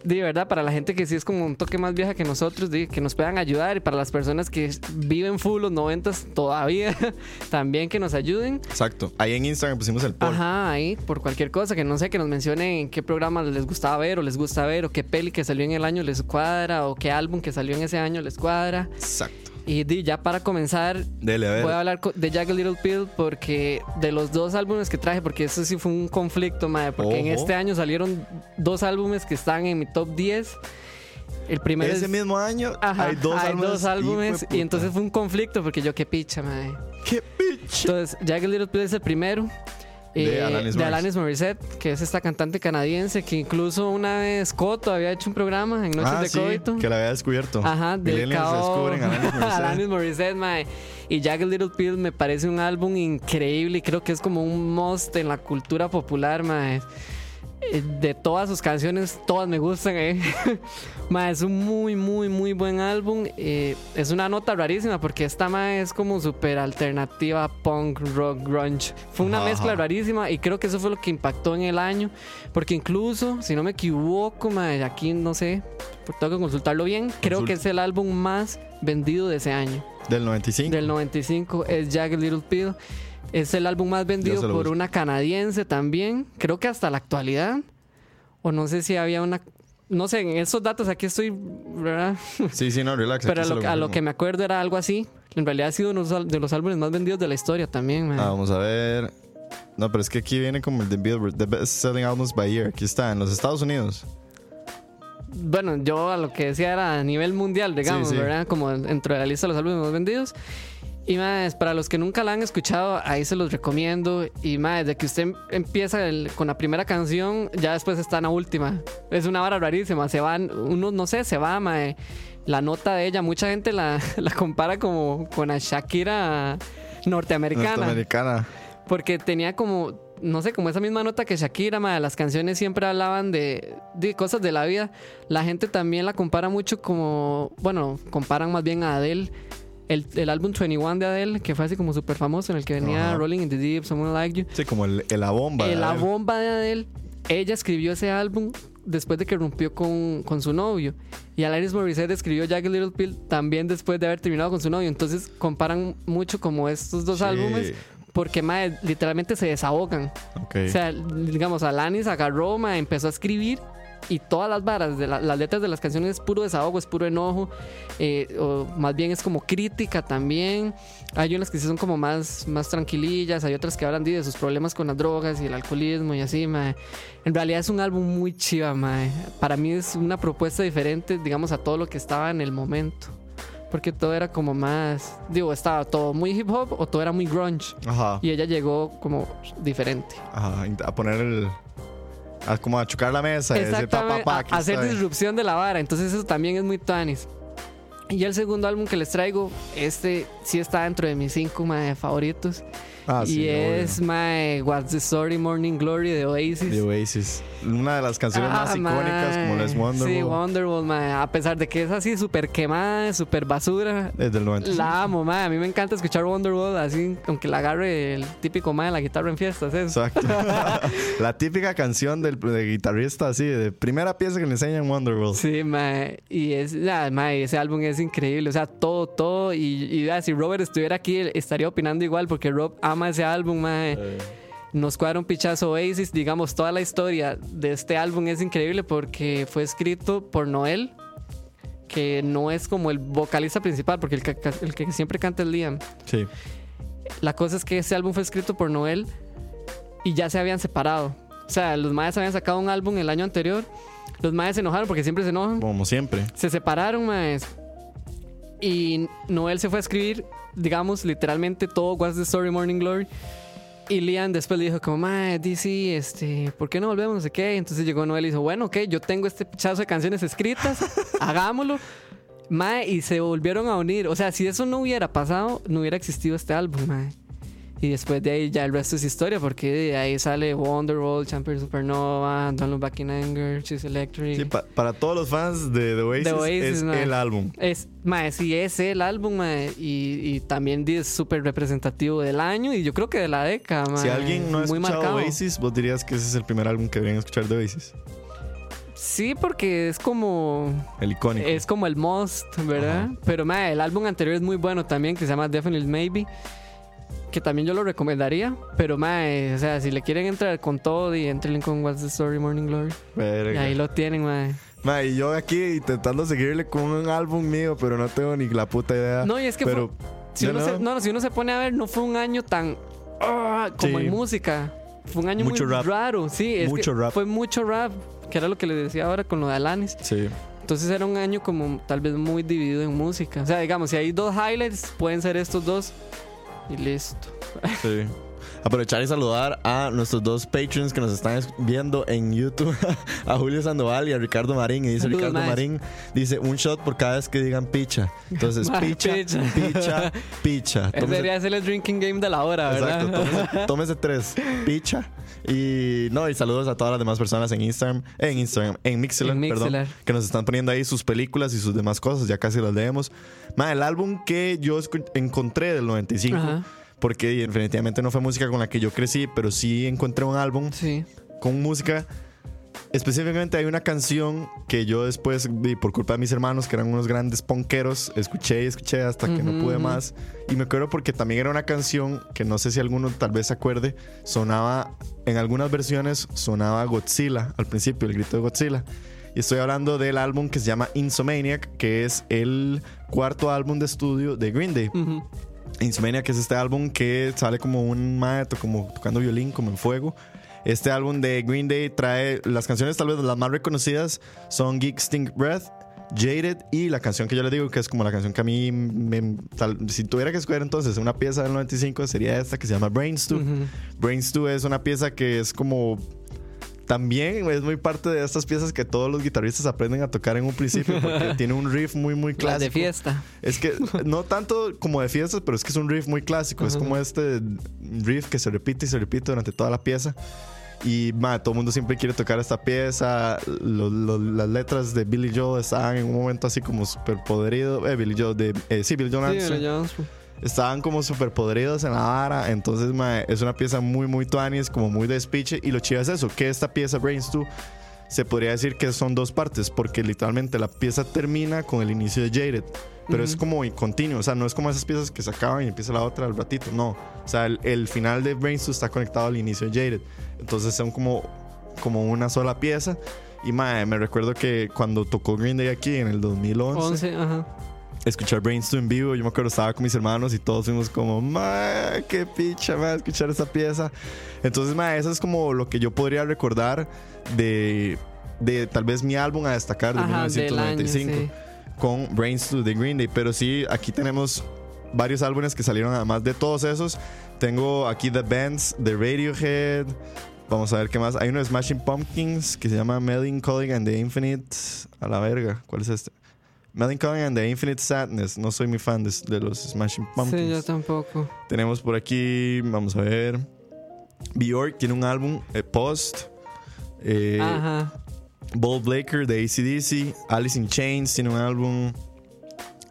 De verdad, para la gente que sí es como un toque más vieja que nosotros, di, que nos puedan ayudar. Y para las personas que viven full los 90 todavía, <laughs> también que nos ayuden. Exacto. Ahí en Instagram pusimos el poll. Ajá, ahí, por cualquier cosa, que no sé, que nos mencionen en qué programa les gustaba ver o les gusta ver, o qué peli que salió en el año les cuadra, o qué álbum que salió en ese año les cuadra. Exacto. Y di, ya para comenzar, Dele. Voy a hablar de Jagged Little Pill porque de los dos álbumes que traje, porque eso sí fue un conflicto, madre, porque en Ojo. este año salieron dos álbumes que están en mi top 10. El primero Ese es... mismo año Ajá, hay dos álbumes. dos álbumes de y entonces fue un conflicto porque yo qué picha, madre. ¡Qué bitch! Entonces, Jagged Little Pill es el primero. De eh, Alanis de Morissette. Alanis Morissette, que es esta cantante canadiense que incluso una vez Coto había hecho un programa en Noches Ah, de sí, Coito. que la había descubierto. Ajá, del cao- descubren <laughs> Alanis Morissette. Alanis Morissette, mae. Y Jagged Little Pill me parece un álbum increíble y creo que es como un must en la cultura popular, mae. Eh, De todas sus canciones, todas me gustan, eh. <laughs> Es un muy, muy, muy buen álbum. Eh, es una nota rarísima porque esta mae es como súper alternativa, punk, rock, grunge. Fue una Ajá. mezcla rarísima y creo que eso fue lo que impactó en el año. Porque incluso, si no me equivoco, mae, aquí no sé, tengo que consultarlo bien. Creo que es el álbum más vendido de ese año. Del 95. Del 95 es Jagged Little Pill. Es el álbum más vendido por busco. una canadiense también. Creo que hasta la actualidad. O no sé si había una. No sé, en esos datos aquí estoy, ¿verdad? Sí, sí, no, relax. Pero a lo, a lo confirmo. que me acuerdo era algo así. En realidad ha sido uno de los- de los álbumes más vendidos de la historia también, man. Ah, vamos a ver. No, pero es que aquí viene como el de Billboard, The Best Selling Albums by Year. Aquí está, en los Estados Unidos. Bueno, yo a lo que decía era a nivel mundial, digamos, Sí, sí. ¿verdad? Como dentro de la lista de los álbumes más vendidos. Y más, para los que nunca la han escuchado, ahí se los recomiendo. Y más, desde que usted em- empieza el- con la primera canción, ya después está en la última. Es una vara rarísima. Se van, uno no sé, se va, mae. La nota de ella, mucha gente la, <laughs> la compara como con la Shakira norteamericana. Norteamericana. Porque tenía como, no sé, como esa misma nota que Shakira, ma, las canciones siempre hablaban de, de cosas de la vida. La gente también la compara mucho como, bueno, comparan más bien a Adele. El, el álbum 21 de Adele, que fue así como súper famoso, en el que venía. Rolling in the Deep, Someone Like You. Sí, como el, el la bomba. Eh, de la bomba de Adele, ella escribió ese álbum después de que rompió con, con su novio. Y Alanis Morissette escribió Jagged Little Pill también después de haber terminado con su novio. Entonces comparan mucho como estos dos Sí. álbumes porque mae, literalmente se desahogan. Ok. O sea, digamos, Alanis agarró, mae, empezó a escribir y todas las varas, de la- las letras de las canciones es puro desahogo, es puro enojo, eh, o más bien es como crítica también. Hay unas que sí son como más, más tranquilillas, hay otras que hablan de sus problemas con las drogas y el alcoholismo y así, mae. En realidad es un álbum muy chiva, mae. Para mí es una propuesta diferente, digamos, a todo lo que estaba en el momento. Porque todo era como más, digo, estaba todo muy hip hop o todo era muy grunge. Ajá. Y ella llegó como diferente. Ajá. A poner el. A como a chocar la mesa y decir pa, hacer disrupción de la vara. Entonces eso también es muy tuanis. Y el segundo álbum que les traigo, este sí está dentro de mis cinco mae, favoritos. Ah, y sí, es mae, What's the Story Morning Glory de Oasis. The Oasis. Una de las canciones más Ah, icónicas, como lo es Wonderwall. Sí, Wonderwall, mae. A pesar de que es así súper quemada, súper basura. Es del 95. La amo, mae. A mí me encanta escuchar Wonderwall así, aunque la agarre el típico mae de la guitarra en fiestas. Eso. Exacto. <laughs> la típica canción del de guitarrista, así, de primera pieza que le enseñan Wonderwall. Sí, mae. Y es, nada, mae, ese álbum es increíble. O sea, todo, todo. Y, y si Robert estuviera aquí, estaría opinando igual, porque Rob ama ese álbum, mae. Nos cuadra un pichazo Oasis. Digamos, toda la historia de este álbum es increíble porque fue escrito por Noel, que no es como el vocalista principal, porque el que, el que siempre canta es Liam. Sí. La cosa es que ese álbum fue escrito por Noel y ya se habían separado. O sea, los Mayas habían sacado un álbum el año anterior. Los Mayas se enojaron porque siempre se enojan. Como siempre. Se separaron, Mayas. Y Noel se fue a escribir, digamos, literalmente todo What's the Story Morning Glory. Y Liam después le dijo como, mae, DC, este, ¿por qué no volvemos? No sé qué. Entonces llegó Noel y dijo, bueno, ok, yo tengo este pichazo de canciones escritas, <laughs> hagámoslo. Mae, y se volvieron a unir. O sea, si eso no hubiera pasado, no hubiera existido este álbum, mae. Y después de ahí ya el resto es historia, porque de ahí sale Wonderwall, Champion Supernova, Don't Look Back in Anger, Choose Electric. Sí, pa- para todos los fans de The Oasis, The Oasis, es mae. el álbum. Es, mae, sí, es el álbum, mae, y, y también es súper representativo del año y yo creo que de la década, mae. Si alguien no ha escuchado marcado. Oasis, vos dirías que ese es el primer álbum que deberían escuchar de Oasis. Sí, porque es como El icónico. es como el most, ¿verdad? Ajá. Pero mae, el álbum anterior es muy bueno también, que se llama Definitely Maybe. Que también yo lo recomendaría. Pero mae, o sea, si le quieren entrar con todo y entren con What's the Story Morning Glory. Verga. Y ahí lo tienen, mae. Ma, y yo aquí intentando seguirle con un álbum mío, pero no tengo ni la puta idea. No, y es que pero fue- si uno, no. se, no, si uno se pone a ver, no fue un año tan ah, como Sí. en música. Fue un año Mucho muy rap. raro, sí. Es Mucho que rap. Fue mucho rap, que era lo que le decía ahora con lo de Alanis. Sí. Entonces era un año como tal vez muy dividido en música. O sea, digamos, si hay dos highlights, pueden ser estos dos. Y listo. Aprovechar y saludar a nuestros dos patrons que nos están es- viendo en YouTube, <laughs> a Julio Sandoval y a Ricardo Marín. Y dice Saludos, Ricardo maes. Marín, dice un shot por cada vez que digan picha. Entonces, <laughs> picha, picha. picha, picha. <laughs> Ese debería ser el drinking game de la hora, ¿verdad? Exacto, tómese, tómese tres, picha. Y no, y saludos a todas las demás personas en Instagram, en Instagram, en Mixler, En perdón, Mixlr. que nos están poniendo ahí sus películas y sus demás cosas, ya casi las leemos. Ma, el álbum que yo encontré del 95, Ajá. Porque definitivamente no fue música con la que yo crecí, pero sí encontré un álbum Sí. con música. Específicamente hay una canción que yo después, por culpa de mis hermanos, que eran unos grandes ponqueros, escuché y escuché hasta que no pude más. Y me acuerdo porque también era una canción que no sé si alguno tal vez se acuerde, sonaba, en algunas versiones sonaba Godzilla al principio, el grito de Godzilla. Y estoy hablando del álbum que se llama Insomaniac, que es el cuarto álbum de estudio de Green Day. Ujú. Insomaniac es este álbum que sale como un maestro, como tocando violín, como en fuego. Este álbum de Green Day trae las canciones, tal vez las más reconocidas, son Geek Stink Breath, Jaded y la canción que yo les digo que es como la canción que a mí, me- tal- si tuviera que escoger entonces una pieza del 95 sería esta que se llama Brain Stew. Ujú. Brain Stew es una pieza que es como también es muy parte de estas piezas que todos los guitarristas aprenden a tocar en un principio porque <laughs> tiene un riff muy muy Las clásico. de fiesta. Es que no tanto como de fiestas, pero es que es un riff muy clásico. Es como este riff que se repite y se repite durante toda la pieza. Y ma, todo el mundo siempre quiere tocar esta pieza. Lo- lo- las letras de Billy Joel estaban en un momento así como súper podrido. Eh, Billy Joel, de, eh, sí, Billy Joel Sí. Billy Jones. Estaban como súper podridos en la vara. Entonces, es una pieza muy, muy tuanis, como muy de speech. Y lo chido es eso, que esta pieza, Brains 2, se podría decir que son dos partes, porque literalmente la pieza termina con el inicio de Jaded. Pero es como continuo, o sea, no es como esas piezas que se acaban y empieza la otra al ratito, no. O sea, el, el final de Brainstorm está conectado al inicio de Jaded. Entonces son como, como una sola pieza. Y mae, me recuerdo que cuando tocó Green Day aquí en el 2011, 11, ajá. Escuchar Brainstorm en vivo, yo me acuerdo estaba con mis hermanos y todos fuimos como, mae, qué picha, mae, escuchar esa pieza. Entonces, mae, eso es como lo que yo podría recordar de, de tal vez mi álbum a destacar de Ajá, del año, 1995 sí. con Brainstorm de Green Day. Pero sí, aquí tenemos varios álbumes que salieron además de todos esos. Tengo aquí The Bands de Radiohead. Vamos a ver qué más. Hay uno de Smashing Pumpkins que se llama Melancholy and the Infinite. A la verga. ¿Cuál es este? Melancholy and the Infinite Sadness. No soy muy fan de, de los Smashing Pumpkins. Sí, yo tampoco. Tenemos por aquí, vamos a ver. Bjork tiene un álbum, eh, Post. Eh, Ajá. Bob Blaker de ACDC. Alice in Chains tiene un álbum.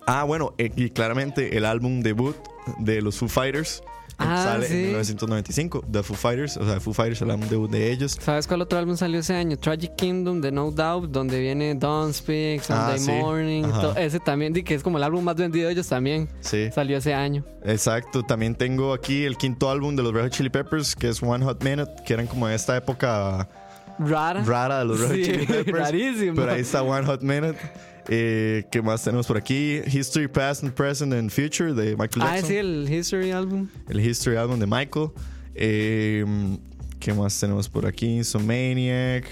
Ah, bueno, eh, y claramente el álbum debut de los Foo Fighters. Ah, sale sí. en 1995. The Foo Fighters, o sea, Foo Fighters, el álbum debut de ellos. ¿Sabes cuál otro álbum salió ese año? Tragic Kingdom de No Doubt, donde viene Don't Speak, Sunday Ah, sí. Morning. Ese también, que es como el álbum más vendido de ellos también. Sí, Salió ese año. exacto. También tengo aquí el quinto álbum de los Red Hot Chili Peppers, que es One Hot Minute, que eran como de esta época Rara. rara de los Red Sí, Chili <laughs> Peppers. rarísimo. Pero ahí está One Hot Minute. Eh, ¿Qué más tenemos por aquí? History Past and Present and Future de Michael Ah, Jackson. sí, el History álbum. el History Album de Michael. Eh, ¿Qué más tenemos por aquí? Insomniac.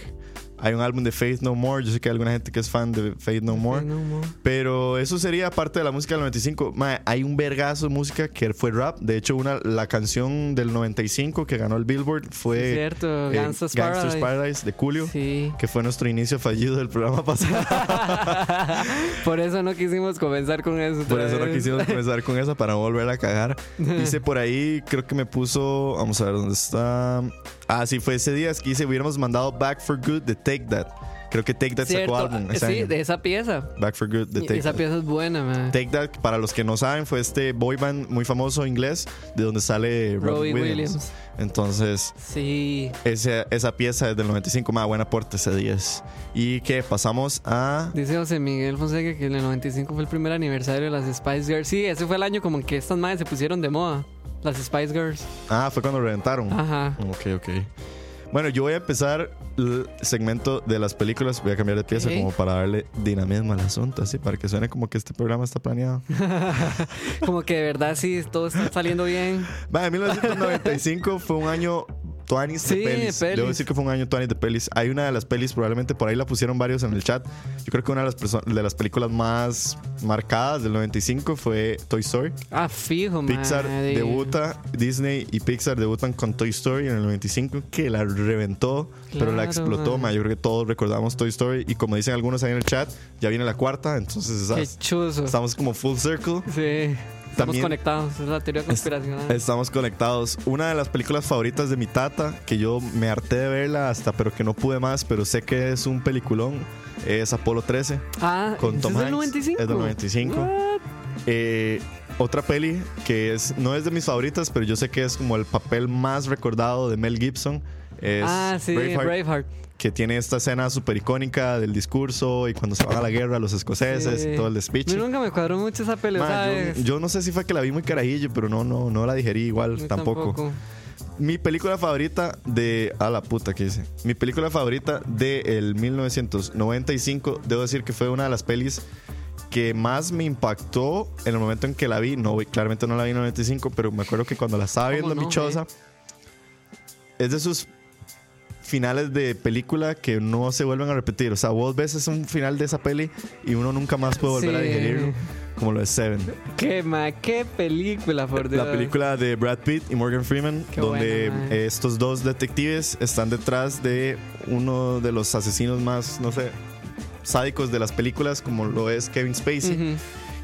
Hay un álbum de Faith No More. Yo sé que hay alguna gente que es fan de Faith No More. No more. Pero eso sería parte de la música del 95. Mae, hay un vergazo de música que fue rap. De hecho, una, la canción del 95 que ganó el Billboard fue Sí, cierto, eh, Gangsta's Paradise. Paradise de Julio. Sí. Que fue nuestro inicio fallido del programa pasado. <laughs> Por eso no quisimos comenzar con eso. Por eso no vez. quisimos comenzar con esa para no volver a cagar. <laughs> Dice por ahí, creo que me puso. Vamos a ver dónde está. Ah, sí, fue ese día es que dice: hubiéramos mandado Back for Good de Take That. Creo que Take That Cierto. sacó álbum. ese Sí, año. de esa pieza. Back for Good de Take Esa That. pieza es buena, man. Take That, para los que no saben, fue este boy band muy famoso inglés de donde sale Robbie Robbie Williams. Williams. Entonces, Sí. esa, esa pieza es del 95, más buena aporte ese 10. Y que pasamos a. Dice José Miguel Fonseca que el 95 fue el primer aniversario de las Spice Girls. Sí, ese fue el año como que estas madres se pusieron de moda. Las Spice Girls. Ah, fue cuando reventaron. Ajá. Ok, ok. Bueno, yo voy a empezar el segmento de las películas. Voy a cambiar de pieza Ok. como para darle dinamismo al asunto, así, para que suene como que este programa está planeado. <laughs> Como que de verdad sí, todo está saliendo bien. Va, 1995 fue un año 20 de Sí, pelis. pelis. Debo decir que fue un año 20 de pelis. Hay una de las pelis, probablemente por ahí la pusieron varios en el chat. Yo creo que una de las, de las películas más marcadas del 95 fue Toy Story. Ah, fijo. Pixar debuta, Disney y Pixar debutan con Toy Story en el 95, que la reventó, pero la Claro, explotó. ma. Yo creo que todos recordamos Toy Story. Y como dicen algunos ahí en el chat, ya viene la cuarta, entonces Qué chuzo. estamos como full circle. Sí. Estamos También- conectados. Es la teoría conspiracional. Estamos conectados. Una de las películas favoritas de mi tata, que yo me harté de verla hasta, pero que no pude más, pero sé que es un peliculón, es Apolo 13 ah, con Tom ¿es del Hanks. 95? Es del 95. What? Eh, otra peli que es no es de mis favoritas, pero yo sé que es como el papel más recordado de Mel Gibson. Es Ah, sí, Braveheart, Braveheart. Que tiene esta escena súper icónica del discurso y cuando se van a la guerra los escoceses Sí. y todo el speech. mí nunca me cuadró mucho esa pelea, yo, yo no sé si fue que la vi muy carajillo, pero no, no, no la digerí igual Yo tampoco. Mi película favorita de. A la puta que hice. Mi película favorita de el 1995, debo decir que fue una de las pelis que más me impactó en el momento en que la vi. No, claramente no la vi en el 95, pero me acuerdo que cuando la estaba ¿Cómo viendo no, choza, es de esos finales de película que no se vuelven a repetir. O sea, vos ves es un final de esa peli y uno nunca más puede volver a Sí. digerirlo, como lo de Seven. Qué, ma, qué película, por Dios. La película de Brad Pitt y Morgan Freeman, Qué donde buena, eh, estos dos detectives están detrás de uno de los asesinos más, no sé, sádicos de las películas, como lo es Kevin Spacey, Ujú.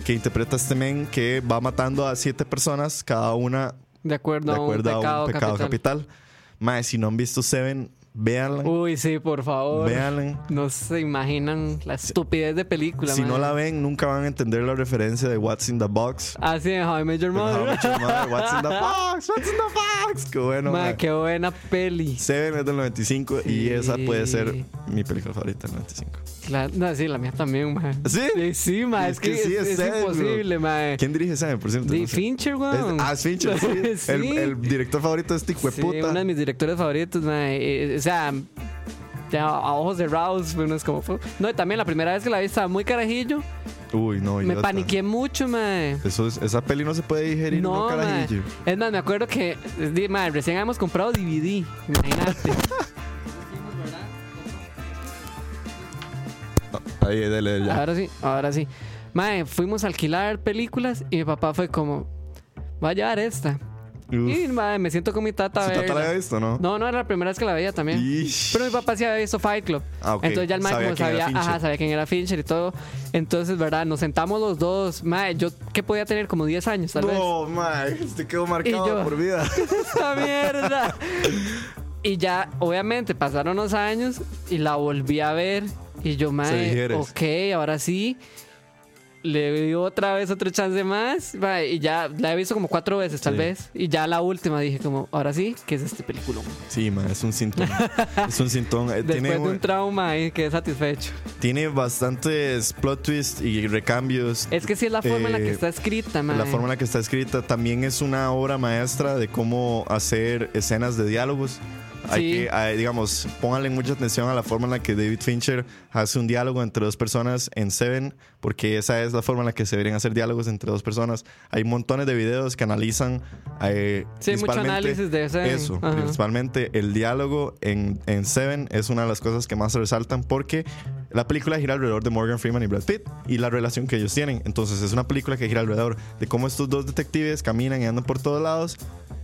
que interpreta a este men que va matando a siete personas, cada una De acuerdo, de acuerdo a un pecado, a un pecado capital. capital. Mae, si no han visto Seven, véanla. Uy, sí, por favor. Véanla. No se imaginan la estupidez de película, Si no la ven, nunca van a entender la referencia de What's in the Box. Así de How I Met Your How Mother. your mother, What's in the <laughs> box? What's in the box? Qué bueno, Mae, mae. qué buena peli. Seven es del 95 y Sí. esa puede ser mi película favorita del 95. Claro, no, sí, la mía también, mae. ¿Sí? Sí, sí. Es, que, sí, es, es bro. imposible, mae. ¿Quién dirige Seven, por cierto? De No sé. Fincher, Es- weón. ah, es Fincher, sí. <laughs> Sí. El, el director favorito de este hijo de Sí, uno de mis directores favoritos, mae. Eh, O sea, a ojos cerrados, uno es como... No, y también la primera vez que la vi estaba muy carajillo. Uy, no. Me paniqué mucho, mae. Eso es- esa peli no se puede digerir, no, No, mae. carajillo. Es más, me acuerdo que, mae, recién habíamos comprado DVD, imagínate. <laughs> Ahí, dele, ya. ahora sí, ahora sí. Mae, fuimos a alquilar películas y mi papá fue como, voy a llevar esta. Uf. Y mae, me siento con mi tata ¿Su tata la había visto, no? No, no era la primera vez que la veía también. Ish. Pero mi papá sí había visto Fight Club. Ah, ok. Entonces ya el mae Sabía ajá, sabía quién era Fincher y todo. Entonces, ¿verdad? Nos sentamos los dos. Mae, yo que podía tener como 10 años, tal vez. No, mae, te quedó marcado yo- por vida. <laughs> ¡Esta mierda! <laughs> Y ya, obviamente, pasaron los años y la volví a ver. Y yo, digieres. ok, ahora sí. Le di otra vez otro chance más. y ya la he visto como cuatro veces, tal Sí. vez. Y ya la última dije, como, ahora sí, ¿qué es este película? Sí, mae, es un síntoma. <laughs> es un síntoma. Eh, Después Tiene, de un trauma ahí, quedé satisfecho. tiene bastantes plot twists y recambios. Es que sí es la forma en la que Eh, está escrita, mae. La forma en la que está escrita también es una obra maestra de cómo hacer escenas de diálogos. Hay Sí. que, hay, digamos, pónganle mucha atención a la forma en la que David Fincher hace un diálogo entre dos personas en Seven, porque esa es la forma en la que se deberían hacer diálogos entre dos personas. Hay montones de videos que analizan eh, Sí, mucho análisis de Seven. Eso, Ajá. principalmente el diálogo en, en Seven es una de las cosas que más se resaltan porque la película gira alrededor de Morgan Freeman y Brad Pitt y la relación que ellos tienen. Entonces es una película que gira alrededor de cómo estos dos detectives caminan y andan por todos lados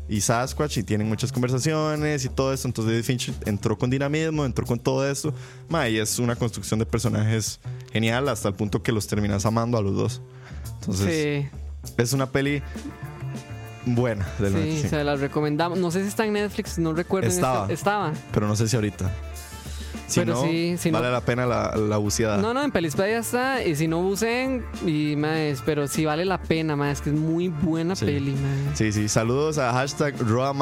y Sasquatch y tienen muchas conversaciones y todo eso. Entonces David Fincher entró con dinamismo, entró con todo esto. Ma, y es una construcción de personajes genial hasta el punto que los terminas amando a los dos. Entonces Sí, es una peli buena del sí, 95. se las recomendamos. No sé si está en Netflix, no recuerdo. Estaba. esta- Estaba. Pero no sé si ahorita. Si Pero no, sí, si no- vale la pena la, la buceada. No, no, en Pelispedia está. Y si no buceen, y más, pero sí vale la pena, más, que es muy buena Sí. peli, más. Sí, sí. Saludos a hashtag Roa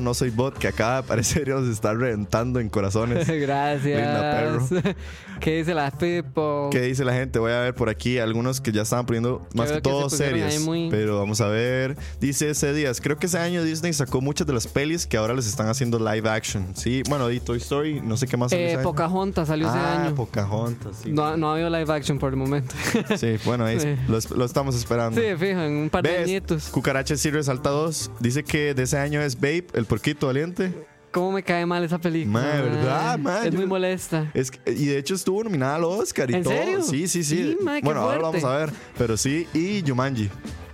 no soy bot, que acaba <laughs> de aparecer y nos está reventando en corazones. <laughs> Gracias. Linda <laughs> ¿Qué dice la Pipo? ¿Qué dice la gente? Voy a ver por aquí algunos que ya estaban poniendo más que que todo series. muy- Pero vamos a ver. Dice ese Díaz, creo que ese año Disney sacó muchas de las pelis que ahora les están haciendo live action. Sí, bueno, y Toy Story, no sé qué más. Eh, ese año. Pocahontas salió ese ah, año. Pocahontas, sí. No, no ha habido live action por el momento. <laughs> Sí, bueno, ahí Sí. lo, lo estamos esperando. sí, fijo, en un par de añitos. Cucaracha sí resalta dos. Dice que de ese año es Babe, el porquito valiente. ¿Cómo me cae mal esa película? Ma, ¿verdad, ma? Es Yo- muy molesta. Es que- y de hecho estuvo nominada al Oscar y ¿En todo. serio? Sí, sí, sí. Bueno, ahora lo vamos a ver. Pero sí, y Jumanji.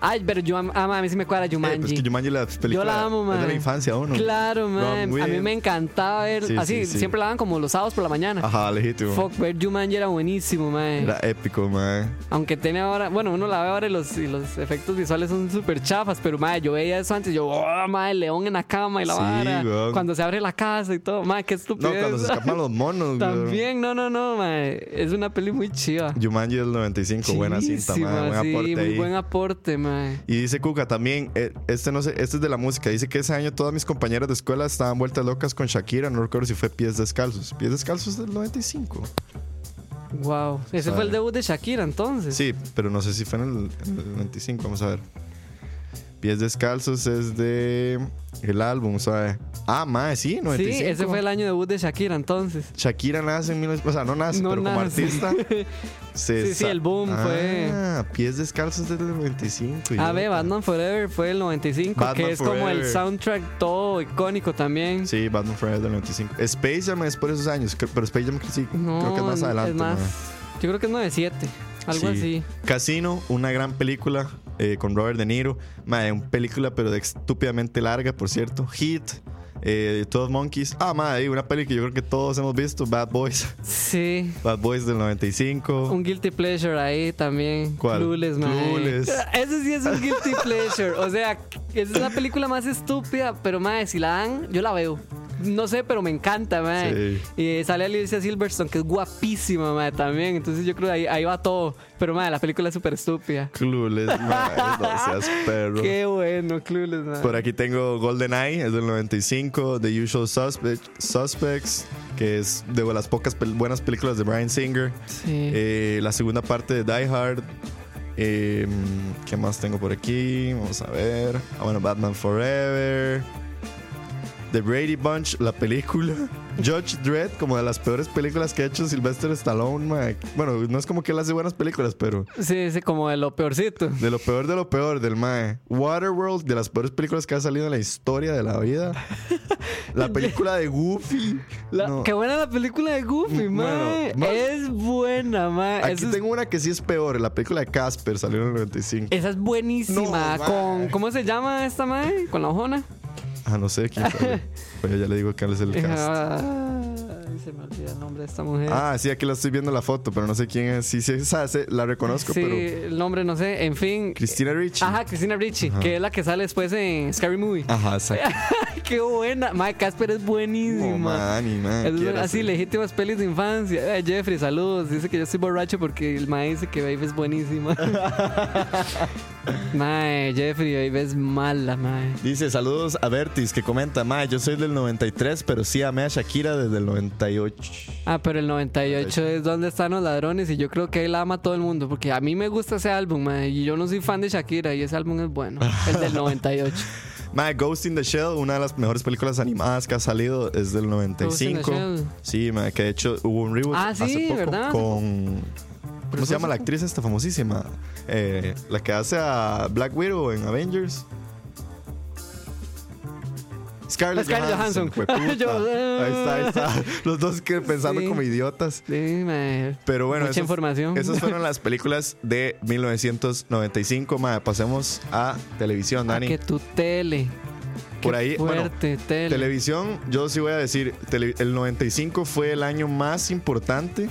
Ay, pero yo, am- ah, a mí sí me cuadra Eh, Jumanji. pues que Jumanji la película Yo la amo, es de la infancia uno. Claro, man. A mí me encantaba ver. Sí, así, sí, sí. siempre la daban como los sábados por la mañana. Ajá, legítimo. Fuck, ver Jumanji era buenísimo, man. Era épico, man. Aunque tiene ahora, bueno, uno la ve ahora y los, y los efectos visuales son súper chafas, pero madre, yo veía eso antes, yo, oh, madre, el león en la cama y la Sí, vara. weón. Cuando se abre la casa y todo, madre, qué No, estupidez. cuando se escapan los monos. <laughs> También, no, no, no, madre. Es una peli muy chiva. Jumanji del 95, buena cinta, man. Buen sí, aporte muy ahí. buen aporte, Y dice Cuca también, eh, este no sé, este es de la música. Dice que ese año todas mis compañeras de escuela estaban vueltas locas con Shakira. No recuerdo si fue Pies Descalzos. Pies Descalzos del 95. Wow. Ese fue el debut de Shakira entonces. Sí, pero no sé si fue en el, en el 95. Vamos a ver. Pies Descalzos es de el álbum, ¿sabes? Ah, más, sí, 95. Sí, ese fue el año debut de Shakira entonces. Shakira nace en 19... O sea, no nace, No pero como nace. artista. <laughs> se Sí, sí, el boom fue- Ah, Pies Descalzos del 95. A ver. Batman Forever fue el 95, Batman que es como el soundtrack todo icónico también. Sí, Batman Forever del 95. Space Jam es por esos años, pero Space Jam sí, No, creo que es más adelante. Es más, yo creo que es 97, algo Sí. así. Casino, una gran película eh, con Robert De Niro. Mae, una película, pero de estúpidamente larga, por cierto. Hit, eh, 12 Monkeys. Ah, madre, una peli que yo creo que todos hemos visto. Bad Boys. Sí. Bad Boys del 95. Un guilty pleasure ahí también. ¿Cuál? Clueless. Clueless. <laughs> Ese sí es un guilty pleasure. O sea, es la película más estúpida, pero madre, si la dan, yo la veo. no sé, pero me encanta, mae. Sí. Y sale Alicia Silverstone, que es guapísima, mae, también. Entonces yo creo que ahí, ahí va todo. Pero, mae, la película es súper estúpida. Clueless, mae, no seas <laughs> perro. Qué bueno, Clueless, mae. Por aquí tengo GoldenEye, es del 95, The Usual Suspect- Suspects, que es de las pocas pel- buenas películas de Brian Singer. Sí. Eh, la segunda parte de Die Hard. Eh, ¿Qué más tengo por aquí? Vamos a ver. Ah, bueno, Batman Forever. The Brady Bunch, la película. Judge Dredd, como de las peores películas que ha hecho Sylvester Stallone. mae. Bueno, no es como que él hace buenas películas, pero Sí, sí, como de lo peorcito. de lo peor de lo peor del Mae. Waterworld, de las peores películas que ha salido en la historia de la vida. La película de Goofy. La- No. Qué buena la película de Goofy, mae. Es buena, mae. Aquí es- tengo una que sí es peor. La película de Casper salió en el 95. Esa es buenísima. No, con, ¿Cómo se llama esta mae? Con la ojona. Ah, no sé quién sale. Pero <laughs> ya le digo cuál es el cast. Ay, se me olvida el nombre de esta mujer. Ah, sí, aquí la estoy viendo la foto, pero no sé quién es. Sí, sí, esa, sí, la reconozco, sí, pero. el nombre no sé. En fin. Cristina Ricci. Ajá, Cristina Ricci, que es la que sale después en Scary Movie. Ajá, exacto. <laughs> Qué buena. Mae, Casper es buenísima. No, man, man, Es así, legítimas pelis de infancia. Eh, Jeffrey, saludos. Dice que yo estoy borracho porque el mae dice que Babe es buenísima. <laughs> mae, Jeffrey, Babe es mala, mae. Dice, saludos a Vertis, que comenta, Mae, yo soy del 93, pero sí amé a Shakira desde el 98. Ah, pero el 98 es donde están los ladrones y yo creo que él ama a todo el mundo porque a mí me gusta ese álbum, y yo no soy fan de Shakira y ese álbum es bueno, el del <laughs> 98. Mae, Ghost in the Shell, una de las mejores películas animadas que ha salido, es del 95. Shell. Sí, mae, que de hecho hubo un reboot Ah, hace sí, poco ¿verdad? con... ¿Cómo se llama la actriz esta famosísima? Eh, la que hace a Black Widow en Avengers. Scarlett, Scarlett Johansson. jueputa. <laughs> Yo- ahí está, ahí está. <laughs> Los dos que pensando Sí. como idiotas. Sí. Pero bueno, Mucha esos- información. Esas fueron las <laughs> películas de 1995. Mae, pasemos a televisión, Dani. que tu tele. Por Qué ahí, bueno, fuerte, tele. Televisión, yo sí voy a decir, tele- el 95 fue el año más importante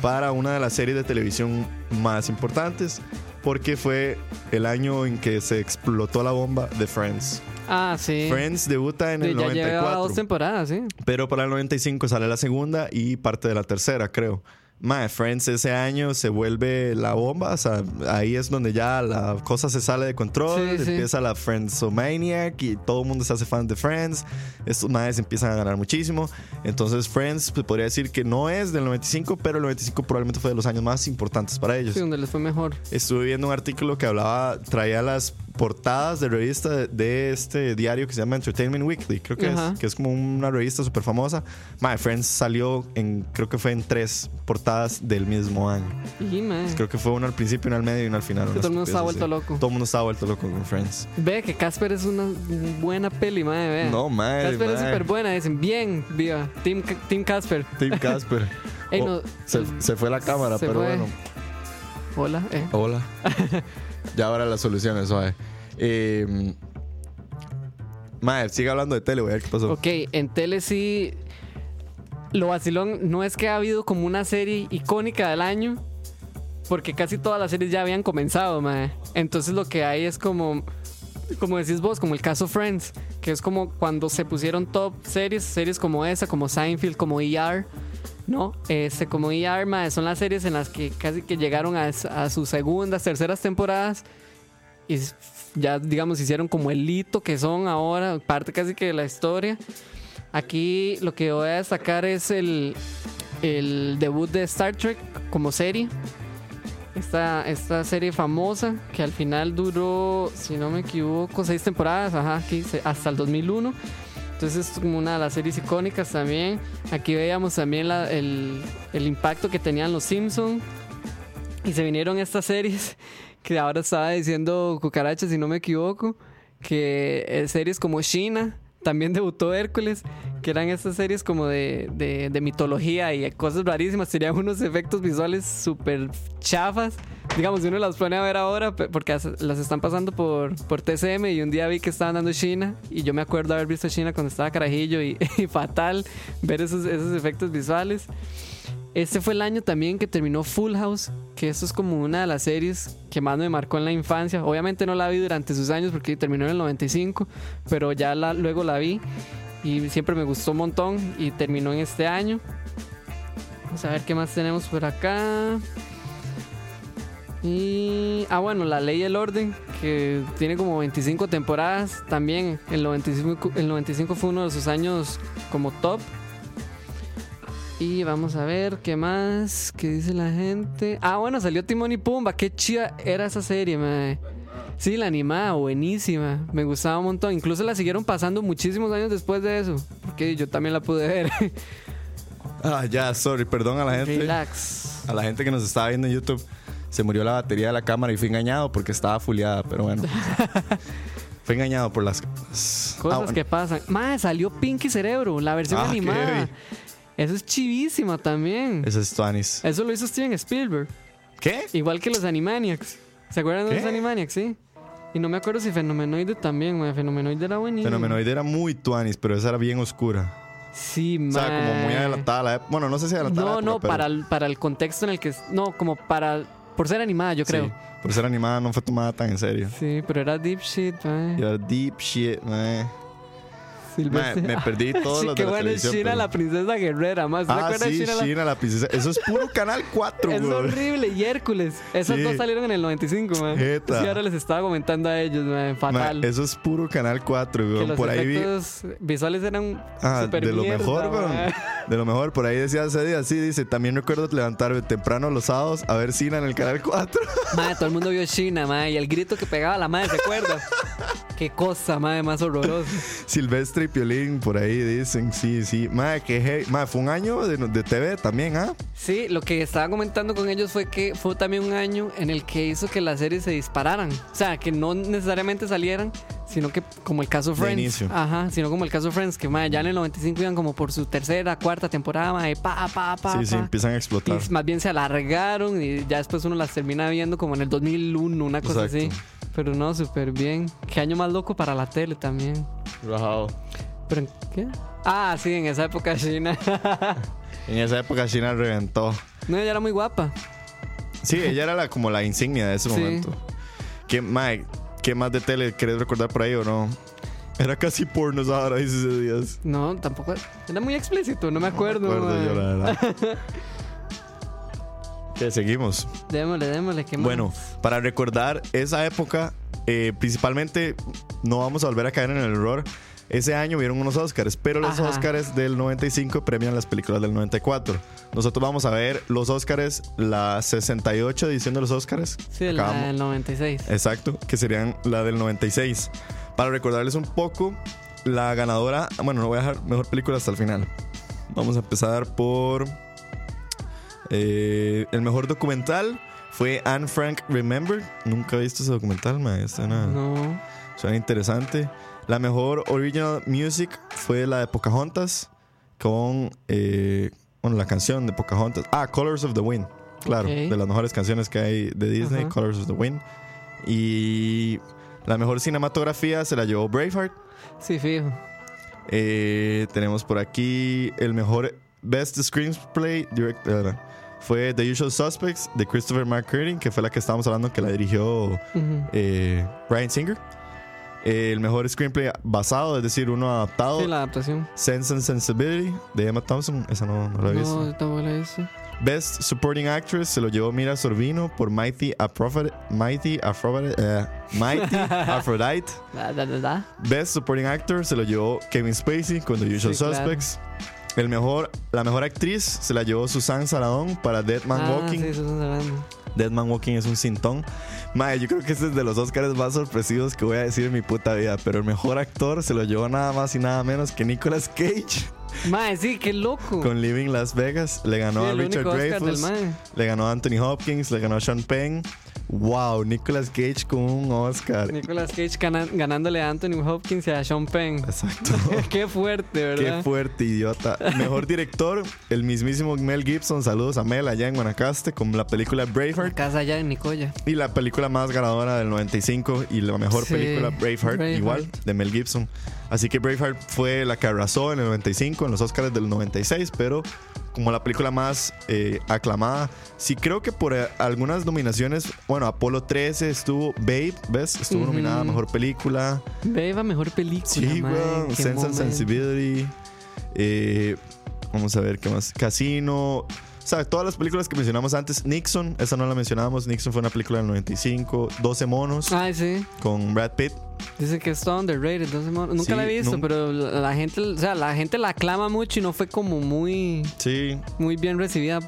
para una de las series de televisión más importantes, porque fue el año en que se explotó la bomba de Friends. Ah, sí. Friends debuta en Sí, el ya lleva dos 94, temporadas, sí. pero para el 95 sale la segunda y parte de la tercera, creo. Mae, Friends ese año se vuelve la bomba, o sea, ahí es donde ya la cosa se sale de control, Sí, sí. empieza la Friendsomaniac y todo el mundo se hace fan de Friends, estos maes empiezan a ganar muchísimo, entonces Friends pues, podría decir que no es del 95, pero el 95 probablemente fue de los años más importantes para ellos. Sí, donde les fue mejor. Estuve viendo un artículo que hablaba, traía las portadas de revista de, de este diario que se llama Entertainment Weekly, creo que Ajá. es, que es como una revista súper famosa. My Friends salió en, creo que fue en tres portadas del mismo año. Y, mae. Creo que fue una al principio, una al medio y una al final. Que todo el mundo está vuelto así. loco. Todo el mundo estaba vuelto loco con Friends. Ve que Casper es una buena peli, mae, vea. No, madre, Casper es mae. súper buena, dicen, bien, viva. Team, Team Casper. Tim Casper. <laughs> Ey, Oh, no, se, el- se fue la cámara, se pero fue. bueno. Hola, eh. Hola. <laughs> ya ahora las soluciones, suave. Eh, Mae, sigue hablando de tele, güey. ¿Qué pasó? Ok, en tele sí. Lo vacilón no es que ha habido como una serie icónica del año, porque casi todas las series ya habían comenzado, mae. Entonces lo que hay es como, como decís vos, como el caso Friends, que es como cuando se pusieron top series, series como esa, como Seinfeld, como ER, ¿no? Este, como ER, mae, son las series en las que casi que llegaron a, sus segundas, terceras temporadas y ya, digamos, hicieron como el hito que son ahora, parte casi que de la historia. Aquí lo que voy a destacar es el, el debut de Star Trek como serie. Esta, esta serie famosa que al final duró, si no me equivoco, seis temporadas, hasta el 2001. Entonces es como una de las series icónicas también. Aquí veíamos también la- el, el impacto que tenían los Simpsons. Y se vinieron estas series <laughs> que ahora estaba diciendo Cucaracha, si no me equivoco, que eh, series como China, también debutó Hércules, que eran estas series como de, de- de mitología y cosas rarísimas, tenían unos efectos visuales súper chafas. Digamos, uno las pone a ver ahora, porque as- las están pasando por, por TCM y un día vi que estaban dando China y yo me acuerdo haber visto China cuando estaba carajillo y, <laughs> fatal ver esos, esos efectos visuales. Este fue el año también que terminó Full House, que esto es como una de las series que más me marcó en la infancia. Obviamente no la vi durante sus años porque terminó en el 95, pero ya luego la vi. y siempre me gustó un montón y terminó en este año. Vamos a ver qué más tenemos por acá. Y. Ah, bueno, La Ley y el Orden, que tiene como 25 temporadas. También el 95, el 95 fue uno de sus años como top. Y vamos a ver qué más. ¿Qué dice la gente? Ah, bueno, salió Timón y Pumba. Qué chida era esa serie, mae. Sí, la animada, buenísima. Me gustaba un montón. Incluso la siguieron pasando muchísimos años después de eso. Porque yo también la pude ver. <laughs> Ah, ya, sorry, perdón a la gente. Relax. A la gente que nos estaba viendo en YouTube. Se murió la batería de la cámara y fui engañado porque estaba fuleada, pero bueno. <laughs> fui engañado por las Cosas Ah, bueno. que pasan. Mae, salió Pinky Cerebro, la versión Ah, animada. Eso es chivísima también. Ese es Tuanis. Eso lo hizo Steven Spielberg. ¿Qué? Igual que los Animaniacs. ¿Se acuerdan de los Animaniacs? Sí. Y no me acuerdo si Fenomenoide también, mae. Fenomenoide era buenísimo. Fenomenoide era muy Tuanis, pero esa era bien oscura. Sí, O sea, como muy adelantada la época. Bueno, no sé si adelantada. No, la no, época, pero para el, para el contexto en el que. No, como para. Por ser animada, yo creo. Sí, por ser animada no fue tomada tan en serio. Sí, pero era deep shit, mae. Y era deep shit, man. Silvestre. Me, me perdí <laughs> todos Sí, los qué de la bueno televisión, China, pero- la princesa guerrera, más. ¿Se Ah, sí, China, China, la- la... princesa. Eso es puro Canal 4, Es horrible. Y Hércules. Esas Sí. dos salieron en el 95, man. Sí, ahora les estaba comentando a ellos, man. Fatal. Ma, eso es puro Canal 4, que güey. los Por ahí vi. visuales eran Ah, super de lo mierda, mejor, güey. man. De lo mejor. Por ahí decía ese día, sí, dice. También recuerdo levantarme temprano los sábados a ver Cina en el Canal 4. <laughs> Madre, todo el mundo vio China, madre, y el grito que pegaba la madre, ¿se acuerda? <laughs> Qué cosa, madre, más horrorosa. <laughs> Silvestre y Piolín, por ahí dicen, sí, sí. Madre, que hey. Madre, fue un año de, de TV también, ¿ah? Sí, lo que estaba comentando con ellos fue que fue también un año en el que hizo que las series se dispararan. O sea, que no necesariamente salieran, sino que como el caso Friends. inicio. Ajá, sino como el caso Friends, que madre, ya en el 95 iban como por su tercera, cuarta temporada, madre, pa, pa, pa. sí, sí, pa. empiezan a explotar. Y más bien se alargaron y ya después uno las termina viendo como en el 2001, una cosa Exacto. así. Pero no, súper bien. Qué año más loco para la tele también. Rajado. ¿Pero en qué? Ah, sí, en esa época China. <laughs> En esa época China reventó. no, ella era muy guapa. Sí, ella era la, como la insignia de ese Sí. momento. ¿Qué, Mike, ¿Qué más de tele querés recordar por ahí o no? Era casi porno ahora, dice ese días. No, tampoco. Era muy explícito, no me acuerdo. Me acuerdo yo, la verdad. <laughs> ¿Qué seguimos? Démosle, démosle. ¿qué más? Bueno, para recordar esa época, eh, principalmente no vamos a volver a caer en el error. Ese año vieron unos Oscars, pero los Ajá. Oscars del 95 premian las películas del 94. Nosotros vamos a ver los Oscars, la 68 edición de los Oscars. Sí, la del 96. Exacto, que serían la del 96. Para recordarles un poco, la ganadora, bueno, no voy a dejar mejor película hasta el final. Vamos a empezar por eh, el mejor documental fue Anne Frank Remember. Nunca he visto ese documental, me suena, No. suena interesante. La mejor original music fue la de Pocahontas con eh, bueno, la canción de Pocahontas. Ah, Colors of the Wind. Claro, de las mejores canciones que hay de Disney. Colors of the Wind. Y la mejor cinematografía se la llevó Braveheart. Sí, fijo. Eh, tenemos por aquí el mejor Best Screenplay direct, eh, fue The Usual Suspects de Christopher McCurdy, que fue la que estábamos hablando que la dirigió eh, Brian Singer. Eh, el mejor screenplay basado, es decir, uno adaptado, Sí, la adaptación. Sense and Sensibility de Emma Thompson. Esa no, no la he visto. No, tampoco la he visto. Best Supporting Actress se lo llevó Mira Sorbino por Mighty Aphrodite. Mighty Aphrodite. eh, Mighty <laughs> Aphrodite. Best Supporting Actor se lo llevó Kevin Spacey con The Usual Sí, claro. El mejor, la mejor actriz se la llevó Susan Sarandon para Dead Man ah, Walking. Sí. Dead Man Walking es un sintón. Mae, yo creo que este es de los Oscars más sorpresivos que voy a decir en mi puta vida. Pero el mejor actor se lo llevó nada más y nada menos que Nicolas Cage Mae, sí, qué loco. con Living Las Vegas. Le ganó Sí, a Richard Dreyfuss. Le ganó a Anthony Hopkins. Le ganó a Sean Penn. Wow, Nicolas Cage con un Oscar. Nicolas Cage ganándole a Anthony Hopkins y a Sean Penn. Exacto. <laughs> qué fuerte, ¿verdad? Qué fuerte, idiota. Mejor director, el mismísimo Mel Gibson. Saludos a Mel allá en Guanacaste con la película Braveheart. Casa allá en Nicoya. Y la película más ganadora del 95 y la mejor Sí, película Braveheart, Braveheart. igual, de Mel Gibson. Así que Braveheart fue la que arrasó en el 95, en los Oscars del 96, pero como la película más eh, aclamada. Sí, creo que por eh, algunas nominaciones, bueno, Apolo 13 estuvo, Babe, ¿ves? Estuvo nominada a Mejor Película. Beba, mejor película. Sí, weón. Sense and. Sensibility. Eh, vamos a ver qué más. Casino. O sea, todas las películas que mencionamos antes. Nixon, esa no la mencionábamos. Nixon fue una película del 95. 12 monos Ay, sí. con Brad Pitt. Dice que es todo underrated. entonces, mo- nunca Sí, la he visto, pero la, la gente, o sea, la gente la aclama mucho y no fue como muy, Sí. muy bien recibida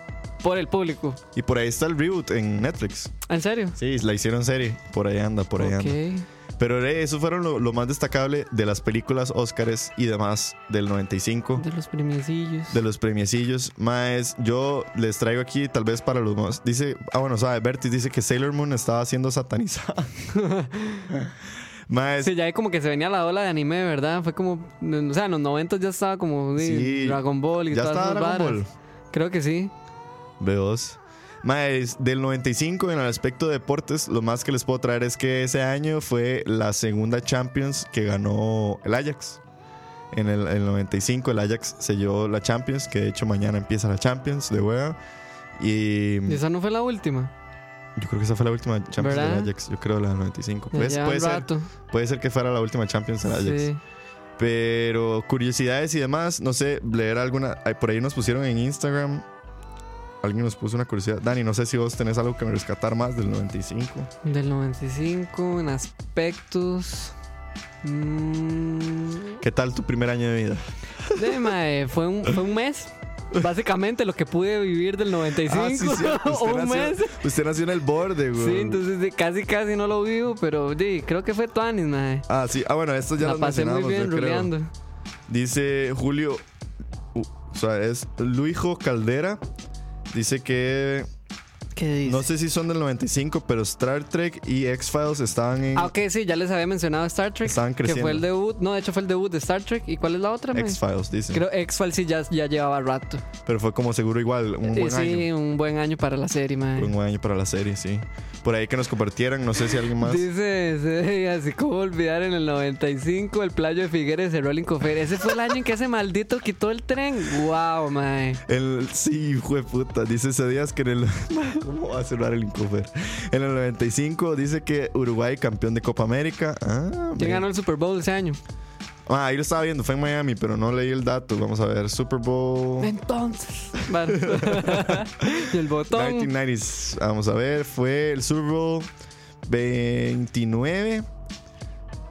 por el público. Y por ahí está el reboot en Netflix. ¿En serio? Sí, la hicieron serie. Por ahí anda, por ahí ok. anda. Pero eh, eso fueron lo, lo más destacable de las películas Oscars y demás del 95. De los premiecillos. De los premiecillos. Más, yo les traigo aquí, tal vez para los más. Dice, ah, bueno, sabe, Bertis dice que Sailor Moon estaba siendo satanizada. <laughs> Más, Sí, ya como que se venía la ola de anime, ¿verdad? Fue como, o sea, en los 90 ya estaba como sí, Sí. Dragon Ball y ya todas estaba Dragon varas. Ball. Creo que sí. Veos. Más, del 95 en el aspecto de deportes, lo más que les puedo traer es que ese año fue la segunda Champions que ganó el Ajax. En el, el 95 el Ajax se llevó la Champions, que de hecho mañana empieza la Champions de hueá. Y Y esa no fue la última. yo creo que esa fue la última Champions del Ajax, yo creo la del 95. Ya Pues, puede, ser, puede ser que fuera la última Champions del Ajax. Sí. Pero curiosidades y demás, no sé, leer alguna. Por ahí nos pusieron en Instagram. Alguien nos puso una curiosidad. Dani, no sé si vos tenés algo que me rescatar más del 95. Del 95, en aspectos. mm, ¿Qué tal tu primer año de vida? de, mae, fue, un, fue un mes. Básicamente lo que pude vivir del 95. Ah, sí, o <laughs> un nació, mes. usted nació en el borde, güey. Sí, entonces casi casi no lo vivo, pero sí, creo que fue Tuanis, mae. Ah, sí. Ah, bueno, esto ya La lo pasé muy bien ruleando. Dice Julio. uh, o sea, es Luijo Caldera. Dice que. No sé si son del 95, pero Star Trek y X-Files estaban en. Ah, ok, sí, ya les había mencionado Star Trek. Estaban Que fue creciendo. el debut. No, de hecho fue el debut de Star Trek. ¿Y cuál es la otra? X-Files, dice. Creo X-Files sí ya, ya llevaba rato. Pero fue como seguro igual, un buen sí, año. un buen año para la serie, mae. Un buen año para la serie, sí. Por ahí que nos compartieran, no sé si alguien más. Dice, sí, <laughs> así como olvidar en el 95 el playo de Figueres de Rolling Cofer. Ese fue el año en que ese maldito quitó el tren. Wow, mae. El, sí, fue puta. Dice ese días que en el. ¿Cómo va a cerrar el Incofer? En el 95 dice que Uruguay campeón de Copa América. Ah, ¿Quién mira. ganó el Super Bowl ese año? Ah, ahí lo estaba viendo, fue en Miami, pero no leí el dato. Vamos a ver, Super Bowl Entonces. <laughs> Y el botón. 1990s. Vamos a ver, fue el Super Bowl 29.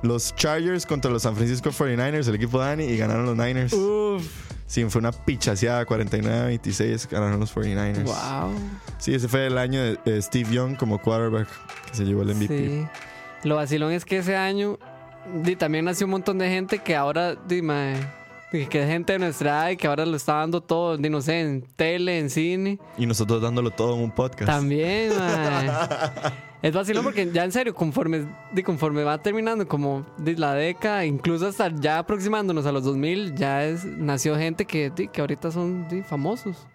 Los Chargers contra los San Francisco 49ers, el equipo de Dani, y ganaron los Niners. Uf. Sí, fue una pichaseada 49-26, ganaron los 49ers. Wow. Sí, ese fue el año de Steve Young como quarterback que se llevó el MVP. Sí. Lo vacilón es que ese año di, también nació un montón de gente que ahora, di, mae, di, que es gente de nuestra edad y que ahora lo está dando todo, no sé, en tele, en cine. Y nosotros dándolo todo en un podcast. También. <laughs> Es vacilón porque ya en serio, conforme, conforme va terminando como la década, incluso hasta ya aproximándonos a los 2000, ya es, nació gente que, que ahorita son famosos.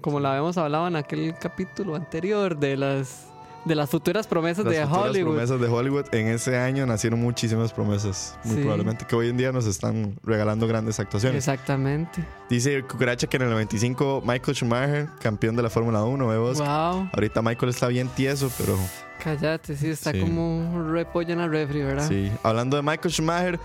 Como la habíamos hablado en aquel capítulo anterior de las, de las futuras promesas Las de futuras Hollywood. promesas de Hollywood. En ese año nacieron muchísimas promesas. Muy Sí. probablemente que hoy en día nos están regalando grandes actuaciones. Exactamente. Dice Cucaracha que en el 95 Michael Schumacher, campeón de la Fórmula 1, vemos. Wow. Ahorita Michael está bien tieso, pero Cállate, sí, está Sí. como repollo en la refri, ¿verdad? sí. Hablando de Michael Schumacher,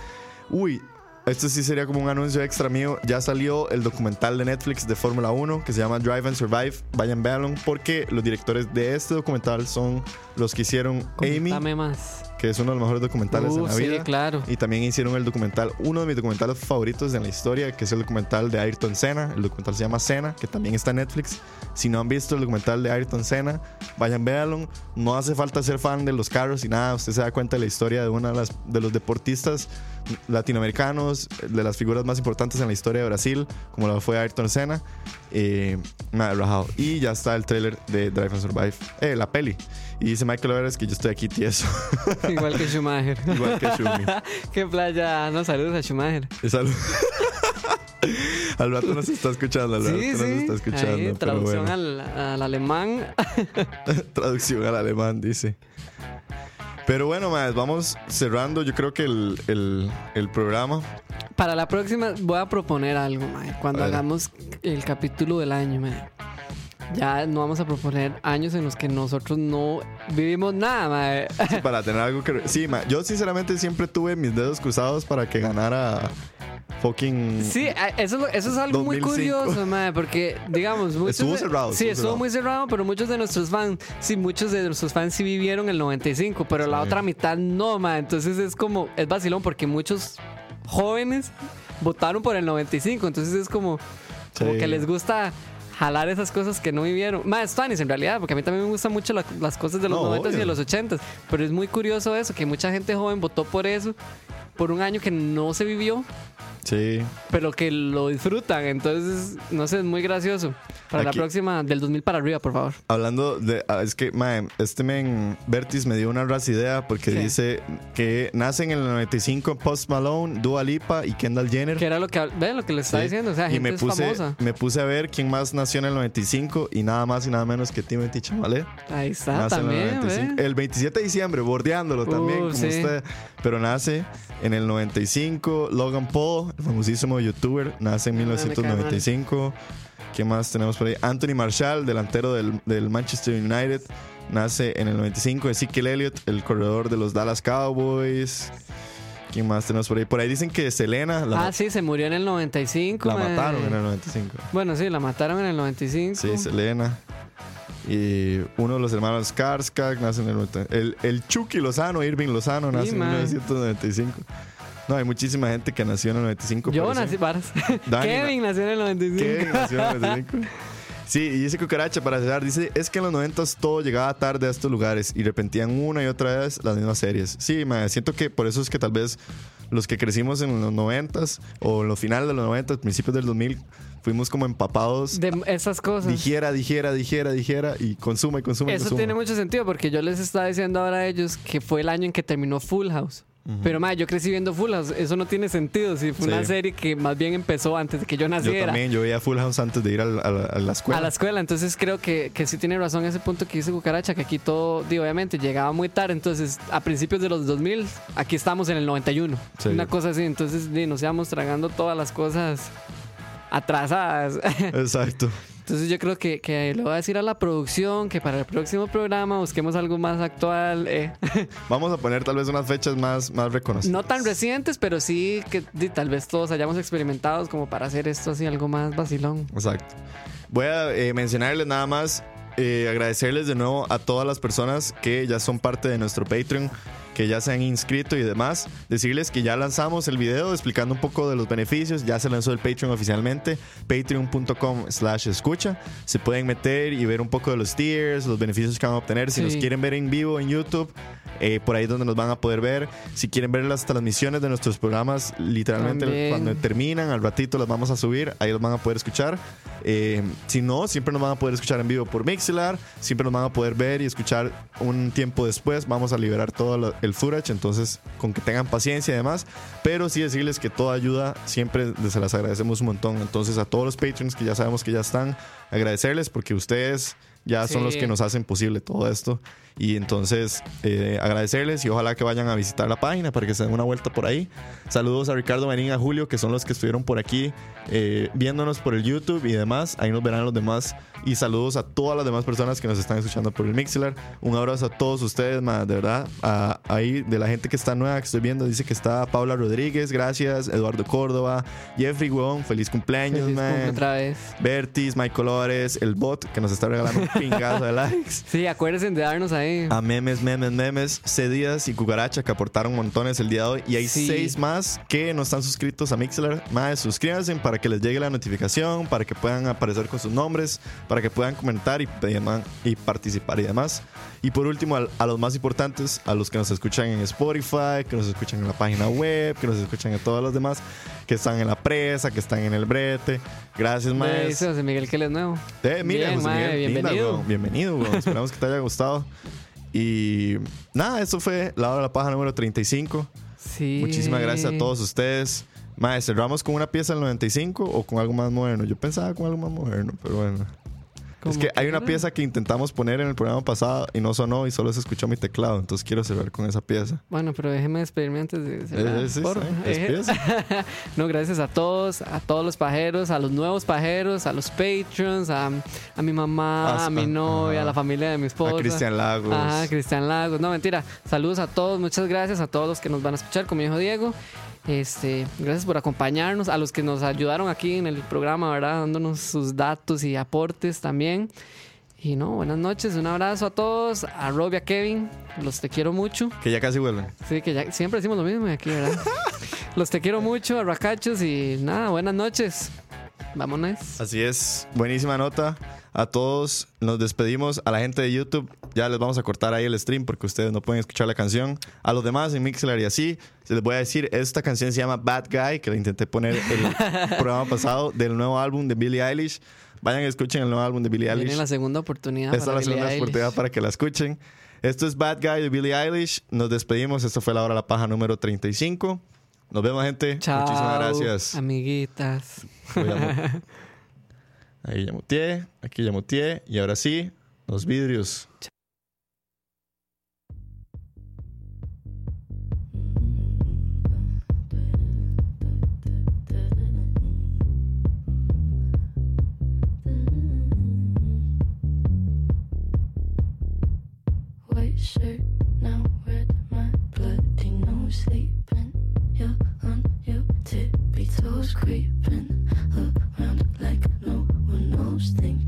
uy, esto sí sería como un anuncio extra mío. Ya salió el documental de Netflix de Fórmula 1 que se llama Drive and Survive. Vayan, véanlo, porque los directores de este documental son los que hicieron Amy, Dame más. que es uno de los mejores documentales Uh, en la sí, vida. claro. Y también hicieron el documental, uno de mis documentales favoritos en la historia, que es el documental de Ayrton Senna. El documental se llama Senna, que también está en Netflix. Si no han visto el documental de Ayrton Senna, vayan, véanlo. No hace falta ser fan de los carros y nada. Usted se da cuenta de la historia de uno de, de los deportistas latinoamericanos, de las figuras más importantes en la historia de Brasil, como lo fue Ayrton Senna. Eh, nada, rajado. Y ya está el tráiler de Drive and Survive, eh, la peli. Y dice Michael Everest que yo estoy aquí tieso, <laughs> Igual que Schumacher. igual que Shumi. <laughs> Qué playa. No, saludos a Schumacher. Salud. <laughs> al rato nos está escuchando, al rato Sí, nos sí. está escuchando. Ahí, traducción bueno. al, al alemán. Traducción al alemán, dice. Pero bueno, más, vamos cerrando yo creo que el, el- el programa. Para la próxima voy a proponer algo, mae. Cuando hagamos el capítulo del año, mae. Ya no vamos a proponer años en los que nosotros no vivimos nada, mae. Sí, para tener algo que. Sí, ma, yo sinceramente siempre tuve mis dedos cruzados para que ganara fucking. Sí, eso, eso es algo muy 2005. curioso, mae, porque, digamos, muchos Estuvo de- cerrado, Sí, estuvo cerrado. muy cerrado, pero muchos de nuestros fans, sí, muchos de nuestros fans sí vivieron el 95, pero la Sí. otra mitad no, mae. Entonces es como, es vacilón porque muchos jóvenes votaron por el 95, entonces es como, como Sí. que les gusta jalar esas cosas que no vivieron. Más Spanish en realidad, porque a mí también me gustan mucho la- las cosas de los No, 90 y de obvio. los 80 pero es muy curioso eso, que mucha gente joven votó por eso, por un año que no se vivió Sí. pero que lo disfrutan. Entonces, no sé, es muy gracioso. Para Aquí- la próxima, del 2000 para arriba, por favor. Hablando de. ah, es que, mae, este men, Vertis me dio una raza idea porque ¿Qué? dice que nacen en el 95 Post Malone, Dua Lipa y Kendall Jenner. Que era lo que, ven lo que le está Sí. diciendo. O sea, y gente me es puse, famosa. me puse a ver quién más nació en el 95 y nada más y nada menos que Timothy Chalamet. Ahí está, Nace en el también, 95. ve. El 27 de diciembre, bordeándolo también, Uh, como sí. usted. Pero nace en el 95. Logan Paul, el famosísimo youtuber, nace en Ah, me cae mal. 1995. ¿Qué más tenemos por ahí? Anthony Marshall, delantero del, del Manchester United, nace en el 95. Ezekiel Elliott, el corredor de los Dallas Cowboys. ¿Quién más tenemos por ahí? Por ahí dicen que Selena la, Ah, sí, se murió en el 95. la mae. mataron en el 95. Bueno, sí, la mataron en el 95. Sí, Selena. Y uno de los hermanos Skarsgård nace en el 90. El, el Chucky Lozano, Irving Lozano, nace Sí, en man. 1995. No, hay muchísima gente que nació en el 95. Yo sí. nací, varas. <laughs> Dani Kevin nació en el 95. Kevin nació en el 95. Sí, y dice Cucaracha para cerrar, dice, es que en los 90 todo llegaba tarde a estos lugares y repetían una y otra vez las mismas series. Sí, ma, siento que por eso es que tal vez los que crecimos en los 90 o en los finales de los 90, principios del 2000, fuimos como empapados. De esas cosas. Dijera, dijera, dijera, dijera y consuma y consuma y Eso consuma. tiene mucho sentido porque yo les estaba diciendo ahora a ellos que fue el año en que terminó Full House. Pero más, yo crecí viendo Full House. Eso no tiene sentido. Si fue Sí. una serie que más bien empezó antes de que yo Yo naciera. también, yo veía Full House antes de ir a la, a escuela. A la escuela, entonces creo que, que sí tiene razón ese punto que dice Cucaracha, que aquí todo, digo, obviamente, llegaba muy tarde, entonces a principios de los 2000, aquí estamos en el 91, Sí. una cosa así, entonces nos íbamos tragando todas las cosas atrasadas. <laughs> Exacto. Entonces yo creo que, que le voy a decir a la producción que para el próximo programa busquemos algo más actual, eh, <laughs> Vamos a poner tal vez unas fechas más, más reconocidas. no tan recientes, pero sí que tal vez todos hayamos experimentado como para hacer esto así algo más vacilón. Exacto. Voy a eh, mencionarles nada más, eh, agradecerles de nuevo a todas las personas que ya son parte de nuestro Patreon, que ya se han inscrito y demás. Decirles que ya lanzamos el video explicando un poco de los beneficios. Ya se lanzó el Patreon oficialmente, patreon.com slash escucha. Se pueden meter y ver un poco de los tiers, los beneficios que van a obtener. Si Sí. nos quieren ver en vivo en YouTube, eh, por ahí es donde nos van a poder ver. Si quieren ver las transmisiones de nuestros programas, literalmente También. cuando terminan, al ratito las vamos a subir, ahí los van a poder escuchar. Eh, si no, siempre nos van a poder escuchar en vivo por Mixelar, siempre nos van a poder ver y escuchar un tiempo después. Vamos a liberar todo lo- el footage, entonces con que tengan paciencia y demás. Pero sí decirles que toda ayuda siempre se las agradecemos un montón. Entonces a todos los patrons que ya sabemos que ya están, agradecerles porque ustedes ya son Sí. los que nos hacen posible todo esto. Y entonces eh, agradecerles y ojalá que vayan a visitar la página para que se den una vuelta por ahí. Saludos a Ricardo Marín, a Julio, que son los que estuvieron por aquí eh, viéndonos por el YouTube y demás. Ahí nos verán los demás. Y saludos a todas las demás personas que nos están escuchando por el Mixler. Un abrazo a todos ustedes, ma, de verdad. A- ahí de la gente que está nueva que estoy viendo, dice que está Paula Rodríguez, gracias. Eduardo Córdoba, Jeffrey Wong, feliz cumpleaños, Feliz man. cumple otra vez. Bertis, Mike Colores, el bot que nos está regalando un pingazo de <laughs> likes. Sí, acuérdense de darnos ahí. A memes, memes, memes, C Díaz y Cucaracha que aportaron montones el día de hoy. Y hay Sí. seis más que no están suscritos a Mixler. Más suscríbanse para que les llegue la notificación, para que puedan aparecer con sus nombres, para que puedan comentar y, demás- y participar y demás. Y por último, al- a, los más importantes, a los que nos escuchan en Spotify, que nos escuchan en la página web, que nos escuchan en todos los demás, que están en la presa, que están en el brete. Gracias, más. dice José Miguel que él es nuevo. Eh, mira, Bien, José mae, Miguel, linda, bienvenido. weón. bienvenido, weón. Esperamos que te haya gustado. Y nada, eso fue la hora de la paja número 35. Sí. Muchísimas gracias a todos ustedes. Mae, cerramos con una pieza del 95 o con algo más moderno. Yo pensaba con algo más moderno, pero bueno. Es que hay una pieza que intentamos poner en el programa pasado y no sonó y solo se escuchó mi teclado. Entonces quiero cerrar con esa pieza. Bueno, pero déjeme despedirme antes de cerrar, Eh, sí, por- eh, <laughs> no, gracias a todos, a todos los pajeros, a los nuevos pajeros, a los patrons, a, a mi mamá, a mi novia, ajá. a la familia de mi esposa. A Cristian Lagos. Ajá, Cristian Lagos. No, mentira. Saludos a todos, muchas gracias a todos los que nos van a escuchar, como dijo Diego. Este, gracias por acompañarnos, a los que nos ayudaron aquí en el programa, ¿verdad? Dándonos sus datos y aportes también. Y no, buenas noches, un abrazo a todos, a Rob y a Kevin, los te quiero mucho. Que ya casi vuelven. Sí, que ya siempre decimos lo mismo aquí, ¿verdad? <laughs> los te quiero mucho, a Racachos, y nada, buenas noches. Vámonos. Así es, buenísima nota. A todos nos despedimos. A la gente de YouTube ya les vamos a cortar ahí el stream porque ustedes no pueden escuchar la canción. A los demás en Mixler y así, se les voy a decir, esta canción se llama Bad Guy, que la intenté poner el <laughs> programa pasado del nuevo álbum de Billie Eilish. Vayan y escuchen el nuevo álbum de Billie Eilish. la segunda oportunidad. Esta es la segunda Eilish. oportunidad para que la escuchen. Esto es Bad Guy de Billie Eilish. Nos despedimos. Esto fue la hora de la paja número 35. Nos vemos, gente. Chao. Muchísimas gracias. Amiguitas. <laughs> Ahí ya muteé, aquí ya muteé. Y ahora sí, los vidrios. Creeping around like no one knows. Think